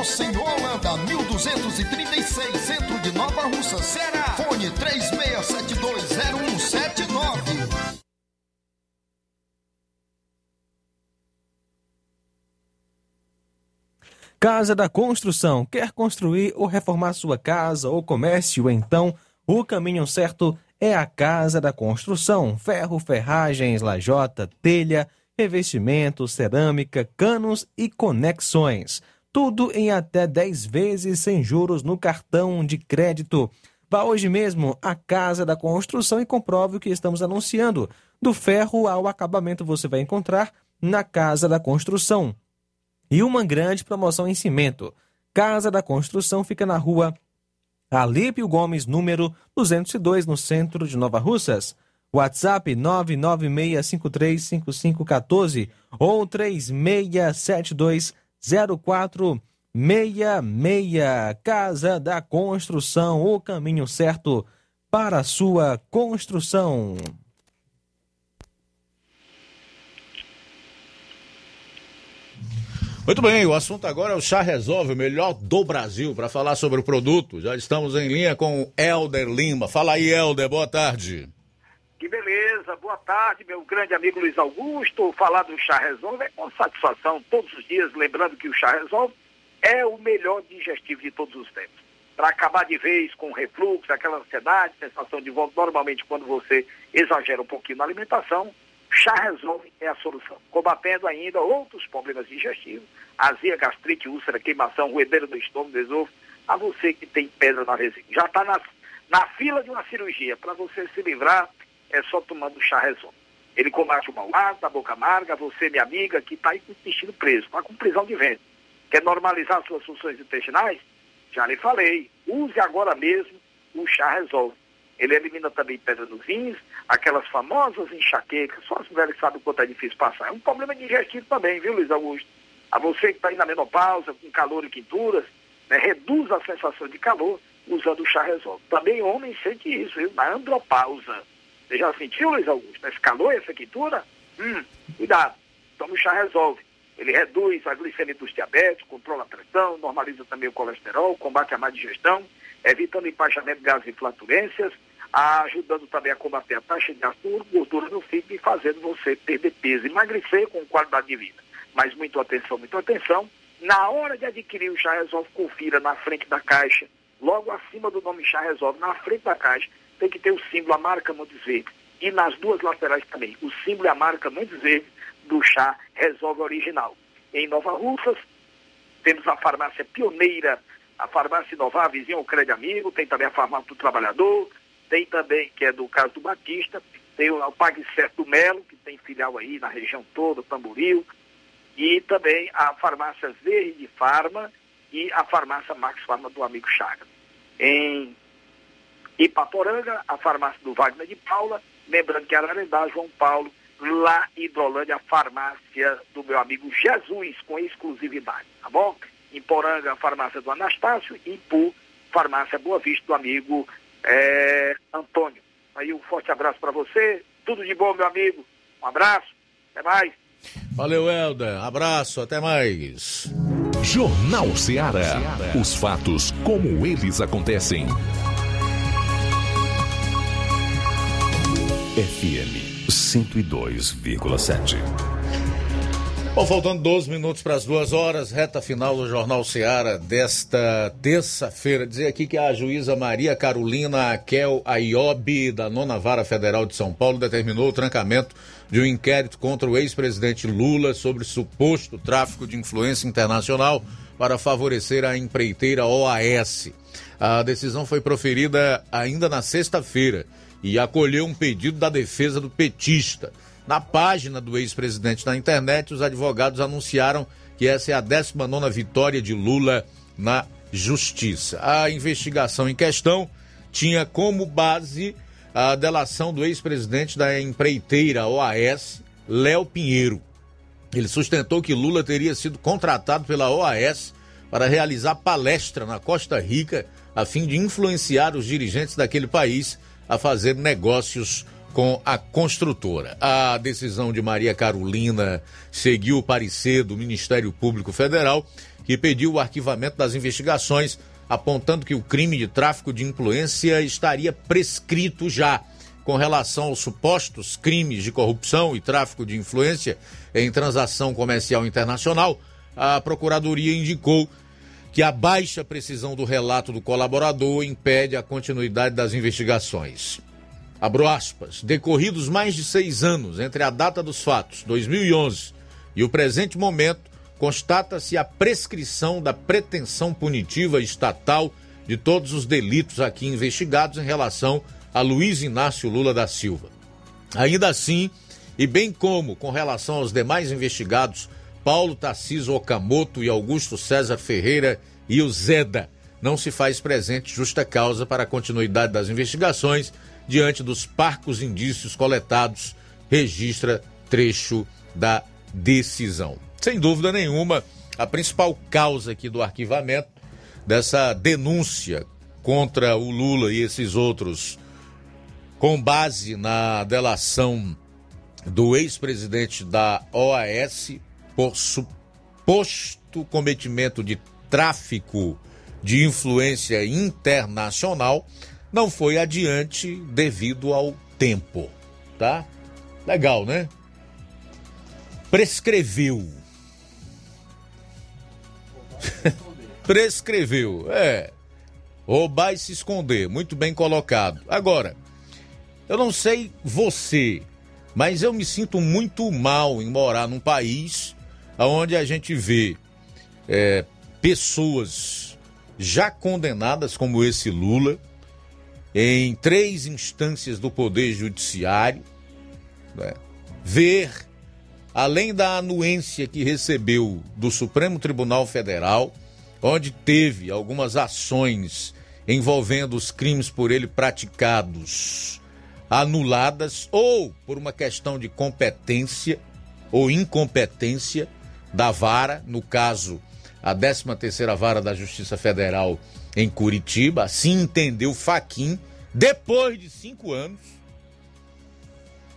Rua Monsenhor Holanda, 1236, centro de Nova Russa, Ceará. Fone 36720179. Casa da Construção. Quer construir ou reformar sua casa ou comércio? Então, o caminho certo é a Casa da Construção. Ferro, ferragens, lajota, telha, revestimento, cerâmica, canos e conexões. Tudo em até 10 vezes sem juros no cartão de crédito. Vá hoje mesmo à Casa da Construção e comprove o que estamos anunciando. Do ferro ao acabamento você vai encontrar na Casa da Construção. E uma grande promoção em cimento. Casa da Construção fica na rua Alípio Gomes, número 202, no centro de Nova Russas. WhatsApp 996535514 ou 36720466. Casa da Construção, o caminho certo para a sua construção. Muito bem, o assunto agora é o Chá Resolve, o melhor do Brasil, para falar sobre o produto. Já estamos em linha com o Helder Lima. Fala aí, Helder, boa tarde. Que beleza, boa tarde, meu grande amigo Luiz Augusto. Falar do Chá Resolve é com satisfação todos os dias, lembrando que o Chá Resolve é o melhor digestivo de todos os tempos. Para acabar de vez com o refluxo, aquela ansiedade, sensação de vômito, normalmente quando você exagera um pouquinho na alimentação, Chá Resolve é a solução, combatendo ainda outros problemas digestivos, azia, gastrite, úlcera, queimação, ruedeira do estômago, do esôfago, a você que tem pedra na resina. Já está na, na fila de uma cirurgia, para você se livrar, é só tomando Chá Resolve. Ele combate o mau hálito, a boca amarga, você, minha amiga, que está intestino preso, está com prisão de ventre. Quer normalizar suas funções intestinais? Já lhe falei, use agora mesmo o Chá Resolve. Ele elimina também pedra nos rins, aquelas famosas enxaquecas, só as mulheres sabem o quanto é difícil passar. É um problema digestivo também, viu, Luiz Augusto? A você que está aí na menopausa, com calor e quinturas, né, reduz a sensação de calor usando o chá resolve. Também homem sente isso, viu? Na andropausa. Você já sentiu, Luiz Augusto, esse calor, essa quintura? Hum, cuidado, toma o chá resolve. Ele reduz a glicemia dos diabetes, controla a pressão, normaliza também o colesterol, combate a má digestão, evitando empachamento de gases e flatulências, ajudando também a combater a taxa de açúcar, gordura no fígado e fazendo você perder peso, emagrecer com qualidade de vida. Mas muito atenção, muito atenção. Na hora de adquirir o Chá Resolve, confira na frente da caixa, logo acima do nome Chá Resolve, na frente da caixa, tem que ter o símbolo, a marca Montes Verde. E nas duas laterais também, o símbolo e a marca Montes Verde do Chá Resolve Original. Em Nova Russas, temos a farmácia pioneira, a farmácia Inovar, vizinho ao Crédito Amigo, tem também a farmácia do Trabalhador, tem também, que é do caso do Batista, tem o Pague Certo do Melo, que tem filial aí na região toda, Tamboril, e também a farmácia Verde Farma e a farmácia Max Farma do amigo Chagas. Em Ipaporanga, a farmácia do Wagner de Paula, lembrando que Ararendá, João Paulo, lá em Hidrolândia, a farmácia do meu amigo Jesus, com exclusividade, tá bom? Em Poranga, a farmácia do Anastácio, e em Pu, farmácia Boa Vista do amigo é, Antônio. Aí um forte abraço para você, tudo de bom, meu amigo. Um abraço, até mais. Valeu, Helder. Abraço, até mais. Jornal Ceará. Os fatos como eles acontecem. FM 102,7. Bom, faltando 12 minutos para as duas horas, reta final do Jornal Seara desta terça-feira. Dizer aqui que a juíza Maria Carolina Akel Aiobi, da Nona Vara Federal de São Paulo, determinou o trancamento de um inquérito contra o ex-presidente Lula sobre suposto tráfico de influência internacional para favorecer a empreiteira OAS. A decisão foi proferida ainda na sexta-feira e acolheu um pedido da defesa do petista. Na página do ex-presidente na internet, os advogados anunciaram que essa é a 19 vitória de Lula na justiça. A investigação em questão tinha como base a delação do ex-presidente da empreiteira OAS, Léo Pinheiro. Ele sustentou que Lula teria sido contratado pela OAS para realizar palestra na Costa Rica a fim de influenciar os dirigentes daquele país a fazer negócios com a construtora. A decisão de Maria Carolina seguiu o parecer do Ministério Público Federal, que pediu o arquivamento das investigações, apontando que o crime de tráfico de influência estaria prescrito já. Com relação aos supostos crimes de corrupção e tráfico de influência em transação comercial internacional, a Procuradoria indicou que a baixa precisão do relato do colaborador impede a continuidade das investigações. Abro aspas. Decorridos mais de seis anos entre a data dos fatos, 2011, e o presente momento, constata-se a prescrição da pretensão punitiva estatal de todos os delitos aqui investigados em relação a Luiz Inácio Lula da Silva. Ainda assim, e bem como com relação aos demais investigados Paulo Tarciso Okamoto e Augusto César Ferreira e o Zeda. Não se faz presente justa causa para a continuidade das investigações diante dos parcos indícios coletados, registra trecho da decisão. Sem dúvida nenhuma, a principal causa aqui do arquivamento dessa denúncia contra o Lula e esses outros, com base na delação do ex-presidente da OAS, por suposto cometimento de tráfico de influência internacional não foi adiante devido ao tempo, tá? Legal, né? Prescreveu. <laughs> Prescreveu, é. Roubar e se esconder, muito bem colocado. Agora, eu não sei você, mas eu me sinto muito mal em morar num país onde a gente vê é, pessoas já condenadas, como esse Lula, em três instâncias do Poder Judiciário, né? ver, além da anuência que recebeu do Supremo Tribunal Federal, onde teve algumas ações envolvendo os crimes por ele praticados anuladas ou por uma questão de competência ou incompetência da vara, no caso, a 13ª Vara da Justiça Federal em Curitiba, assim entendeu Faquim, depois de cinco anos,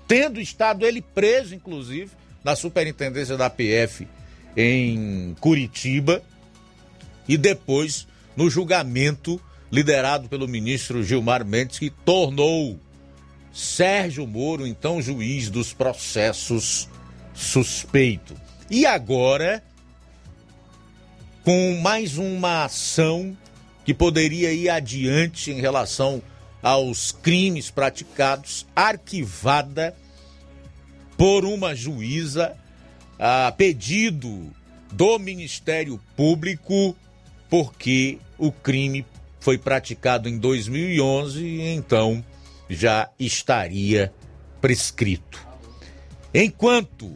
tendo estado ele preso, inclusive, na superintendência da PF em Curitiba, e depois no julgamento liderado pelo ministro Gilmar Mendes, que tornou Sérgio Moro, então juiz dos processos, suspeito. E agora, com mais uma ação que poderia ir adiante em relação aos crimes praticados, arquivada por uma juíza a pedido do Ministério Público, porque o crime foi praticado em 2011 e então já estaria prescrito. Enquanto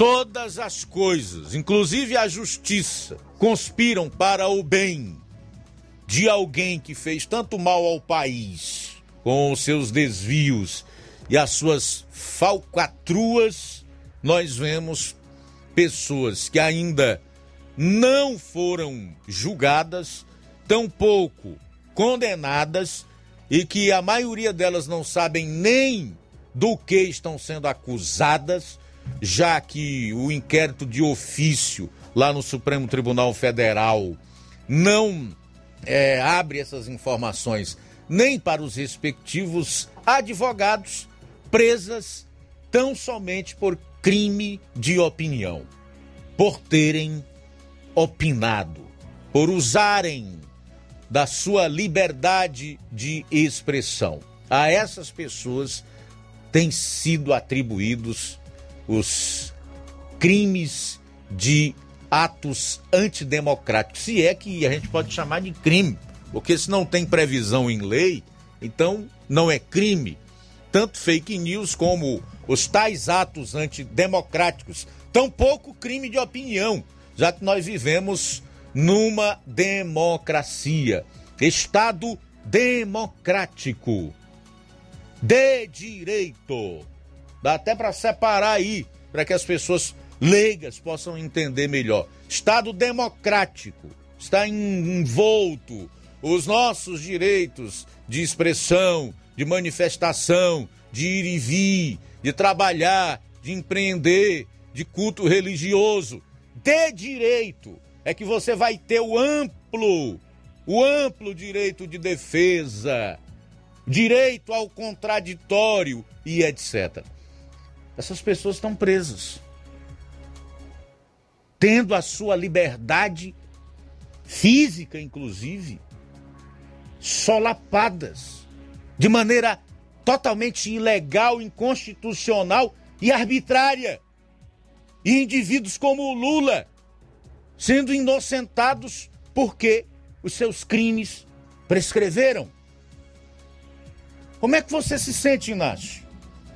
todas as coisas, inclusive a justiça, conspiram para o bem de alguém que fez tanto mal ao país com os seus desvios e as suas falcatruas, nós vemos pessoas que ainda não foram julgadas, tampouco condenadas e que a maioria delas não sabem nem do que estão sendo acusadas já que o inquérito de ofício lá no Supremo Tribunal Federal não é, abre essas informações nem para os respectivos advogados presas tão somente por crime de opinião, por terem opinado, por usarem da sua liberdade de expressão. A essas pessoas têm sido atribuídos os crimes de atos antidemocráticos, se é que a gente pode chamar de crime, porque se não tem previsão em lei, então não é crime. Tanto fake news como os tais atos antidemocráticos, tampouco crime de opinião, já que nós vivemos numa democracia, Estado democrático, de direito. Dá até para separar aí, para que as pessoas leigas possam entender melhor. Estado democrático está envolto os nossos direitos de expressão, de manifestação, de ir e vir, de trabalhar, de empreender, de culto religioso. De direito é que você vai ter o amplo, o amplo direito de defesa, direito ao contraditório e etc. Essas pessoas estão presas, tendo a sua liberdade física, inclusive, solapadas de maneira totalmente ilegal, inconstitucional e arbitrária. E indivíduos como o Lula sendo inocentados porque os seus crimes prescreveram. Como é que você se sente, Inácio,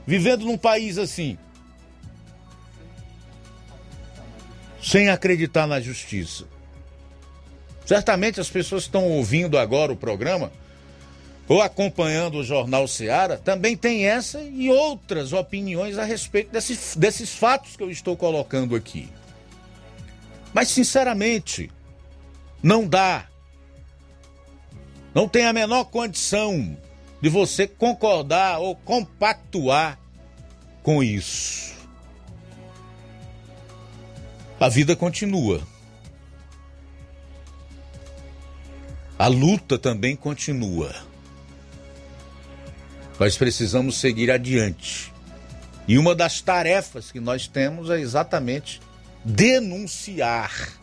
vivendo num país assim? Sem acreditar na justiça. Certamente as pessoas que estão ouvindo agora o programa ou acompanhando o Jornal Seara também tem essa e outras opiniões a respeito desse, desses fatos que eu estou colocando aqui. Mas, sinceramente, não dá. Não tem a menor condição de você concordar ou compactuar com isso. A vida continua. A luta também continua. Nós precisamos seguir adiante. E uma das tarefas que nós temos é exatamente denunciar,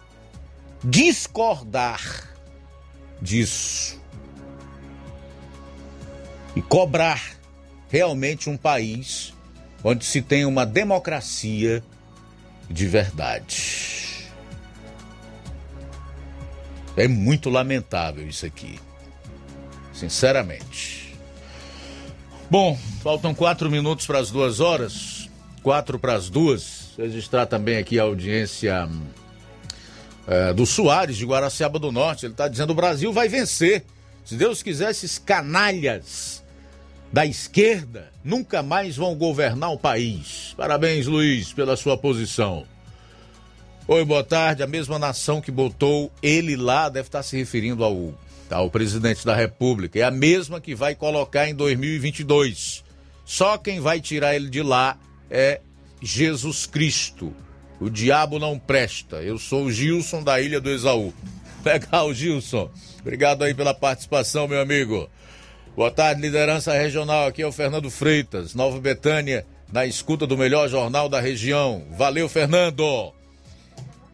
discordar disso e cobrar realmente um país onde se tem uma democracia de verdade. É muito lamentável isso aqui, sinceramente. Bom, faltam quatro minutos para as duas horas, quatro para as duas. Registrar também aqui a audiência é, do Soares de Guaraciaba do Norte. Ele está dizendo: o Brasil vai vencer. Se Deus quiser, esses canalhas da esquerda nunca mais vão governar o país. Parabéns, Luiz, pela sua posição. Oi, boa tarde. A mesma nação que botou ele lá deve estar se referindo ao, ao presidente da República. É a mesma que vai colocar em 2022. Só quem vai tirar ele de lá é Jesus Cristo. O diabo não presta. Eu sou o Gilson da Ilha do Exaú. <laughs> Legal, Gilson. Obrigado aí pela participação, meu amigo. Boa tarde, liderança regional. Aqui é o Fernando Freitas, Nova Betânia, na escuta do melhor jornal da região. Valeu, Fernando.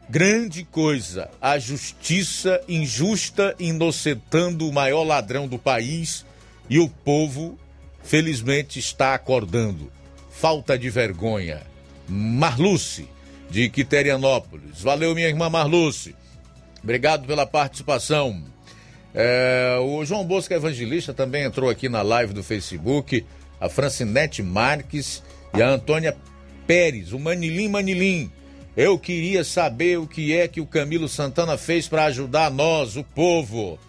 Grande coisa, a justiça injusta inocentando o maior ladrão do país e o povo, felizmente, está acordando. Falta de vergonha. Marluce, de Quiterianópolis. Valeu, minha irmã Marluce. Obrigado pela participação. É, o João Bosco Evangelista também entrou aqui na live do Facebook. A Francinete Marques e a Antônia Pérez, o Manilim Manilim. Eu queria saber o que é que o Camilo Santana fez para ajudar nós, o povo.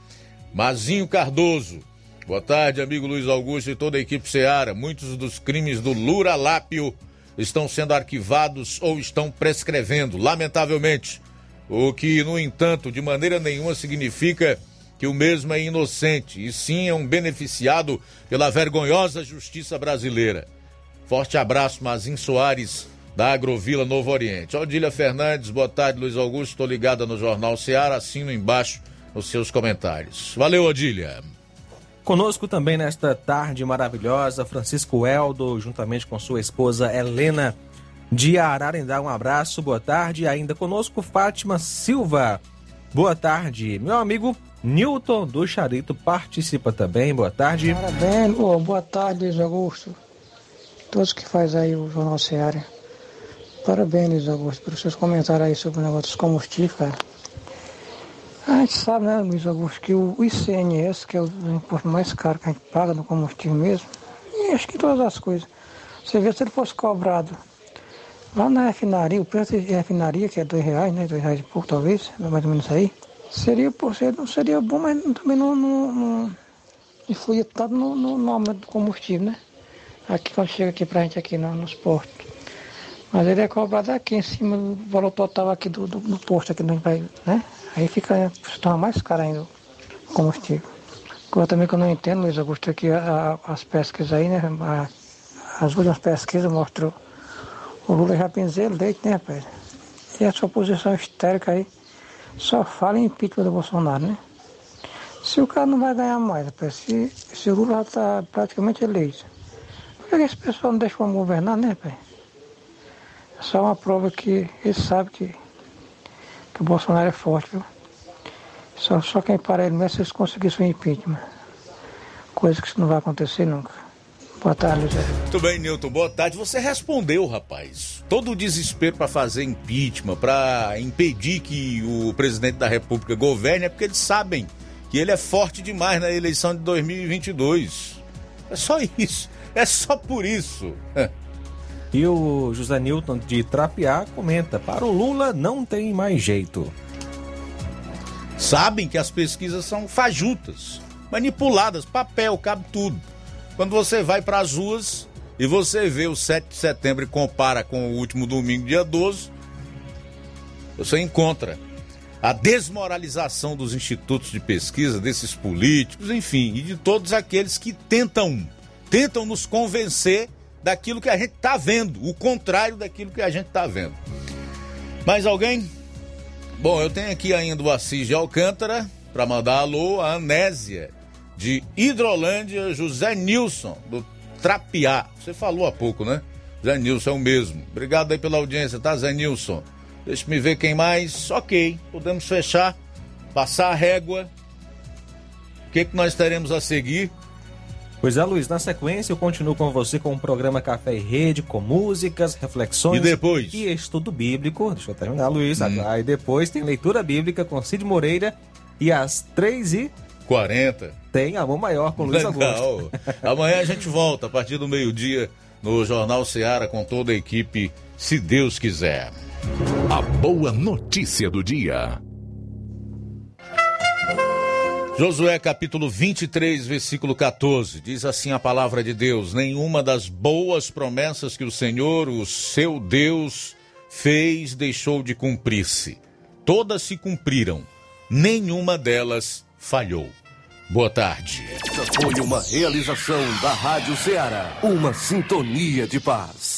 Mazinho Cardoso. Boa tarde, amigo Luiz Augusto e toda a equipe Seara. Muitos dos crimes do Lura Lápio estão sendo arquivados ou estão prescrevendo, lamentavelmente. O que, no entanto, de maneira nenhuma significa que o mesmo é inocente, e sim é um beneficiado pela vergonhosa justiça brasileira. Forte abraço, Mazin Soares, da Agrovila Novo Oriente. Odília Fernandes, boa tarde, Luiz Augusto. Estou ligada no Jornal Ceará, assino embaixo os seus comentários. Valeu, Odília. Conosco também nesta tarde maravilhosa, Francisco Eldo, juntamente com sua esposa Helena de Ararendá. Um abraço, boa tarde. Ainda conosco, Fátima Silva. Boa tarde. Meu amigo Newton do Charito participa também. Boa tarde. Parabéns, boa tarde, Luiz Augusto. Todos que faz aí o Jornal Seara. Parabéns, Luiz Augusto, pelos seus comentários aí sobre o negócio dos combustíveis, cara. A gente sabe, né, Luiz Augusto, que o ICNS, que é o imposto mais caro que a gente paga no combustível mesmo, e acho que todas as coisas. Você vê se ele fosse cobrado lá na refinaria, o preço de refinaria, que é dois reais, né? Dois reais e pouco talvez, mais ou menos aí. Seria, por ser, não seria bom, mas também não, não, não influía tanto no, no, no, aumento do combustível, né? Aqui quando chega aqui pra gente aqui no, nos postos. Mas ele é cobrado aqui em cima do valor total aqui do, do, do posto aqui do vai, né? Aí fica torna mais caro ainda o combustível. Coisa também que eu não entendo, Luiz Augusto, aqui a, a, as pescas aí, né? A, as últimas pesquisas mostrou o Lula já benzer leite, né, rapaz? E essa oposição histérica aí só fala em impeachment do Bolsonaro, né? Se o cara não vai ganhar mais, rapaz, se, se o Lula está praticamente eleito, por que esse pessoal não deixa o governar, né, rapaz? É só uma prova que ele sabe que, que o Bolsonaro é forte, viu? Só, só quem para ele mesmo se eles conseguissem o impeachment. Coisa que isso não vai acontecer nunca. Boa tarde, Zé. Muito bem, Newton. Boa tarde. Você respondeu, rapaz. Todo o desespero para fazer impeachment, para impedir que o presidente da República governe, é porque eles sabem que ele é forte demais na eleição de 2022. É só isso. É só por isso. <laughs> E o José Newton de Trapiá comenta: para o Lula não tem mais jeito. Sabem que as pesquisas são fajutas, manipuladas, papel, cabe tudo. Quando você vai para as ruas e você vê o 7 de setembro e compara com o último domingo, dia 12, você encontra a desmoralização dos institutos de pesquisa, desses políticos, enfim, e de todos aqueles que tentam, tentam nos convencer daquilo que a gente está vendo, o contrário daquilo que a gente está vendo. Mais alguém? Bom, eu tenho aqui ainda o Assis de Alcântara para mandar alô, a Anésia de Hidrolândia, José Nilson do Trapiá. Você falou há pouco, né? Zé Nilson é o mesmo. Obrigado aí pela audiência, tá, Zé Nilson? Deixa me ver quem mais. Ok, podemos fechar, passar a régua. O que, que nós teremos a seguir? Pois é, Luiz, na sequência eu continuo com você com o programa Café e Rede, com músicas, reflexões. E depois? E estudo bíblico. Deixa eu terminar, Luiz. Hum. Aí depois tem leitura bíblica com Cid Moreira. E às 3 e 40. Tem Amor Maior com Luiz Legal. Augusto. Amanhã a gente volta a partir do meio-dia no Jornal Seara com toda a equipe, se Deus quiser. A boa notícia do dia. Josué capítulo 23, versículo 14. Diz assim a palavra de Deus: Nenhuma das boas promessas que o Senhor, o seu Deus, fez deixou de cumprir-se. Todas se cumpriram, nenhuma delas falhou. Boa tarde. Foi uma realização da Rádio Ceará, uma sintonia de paz.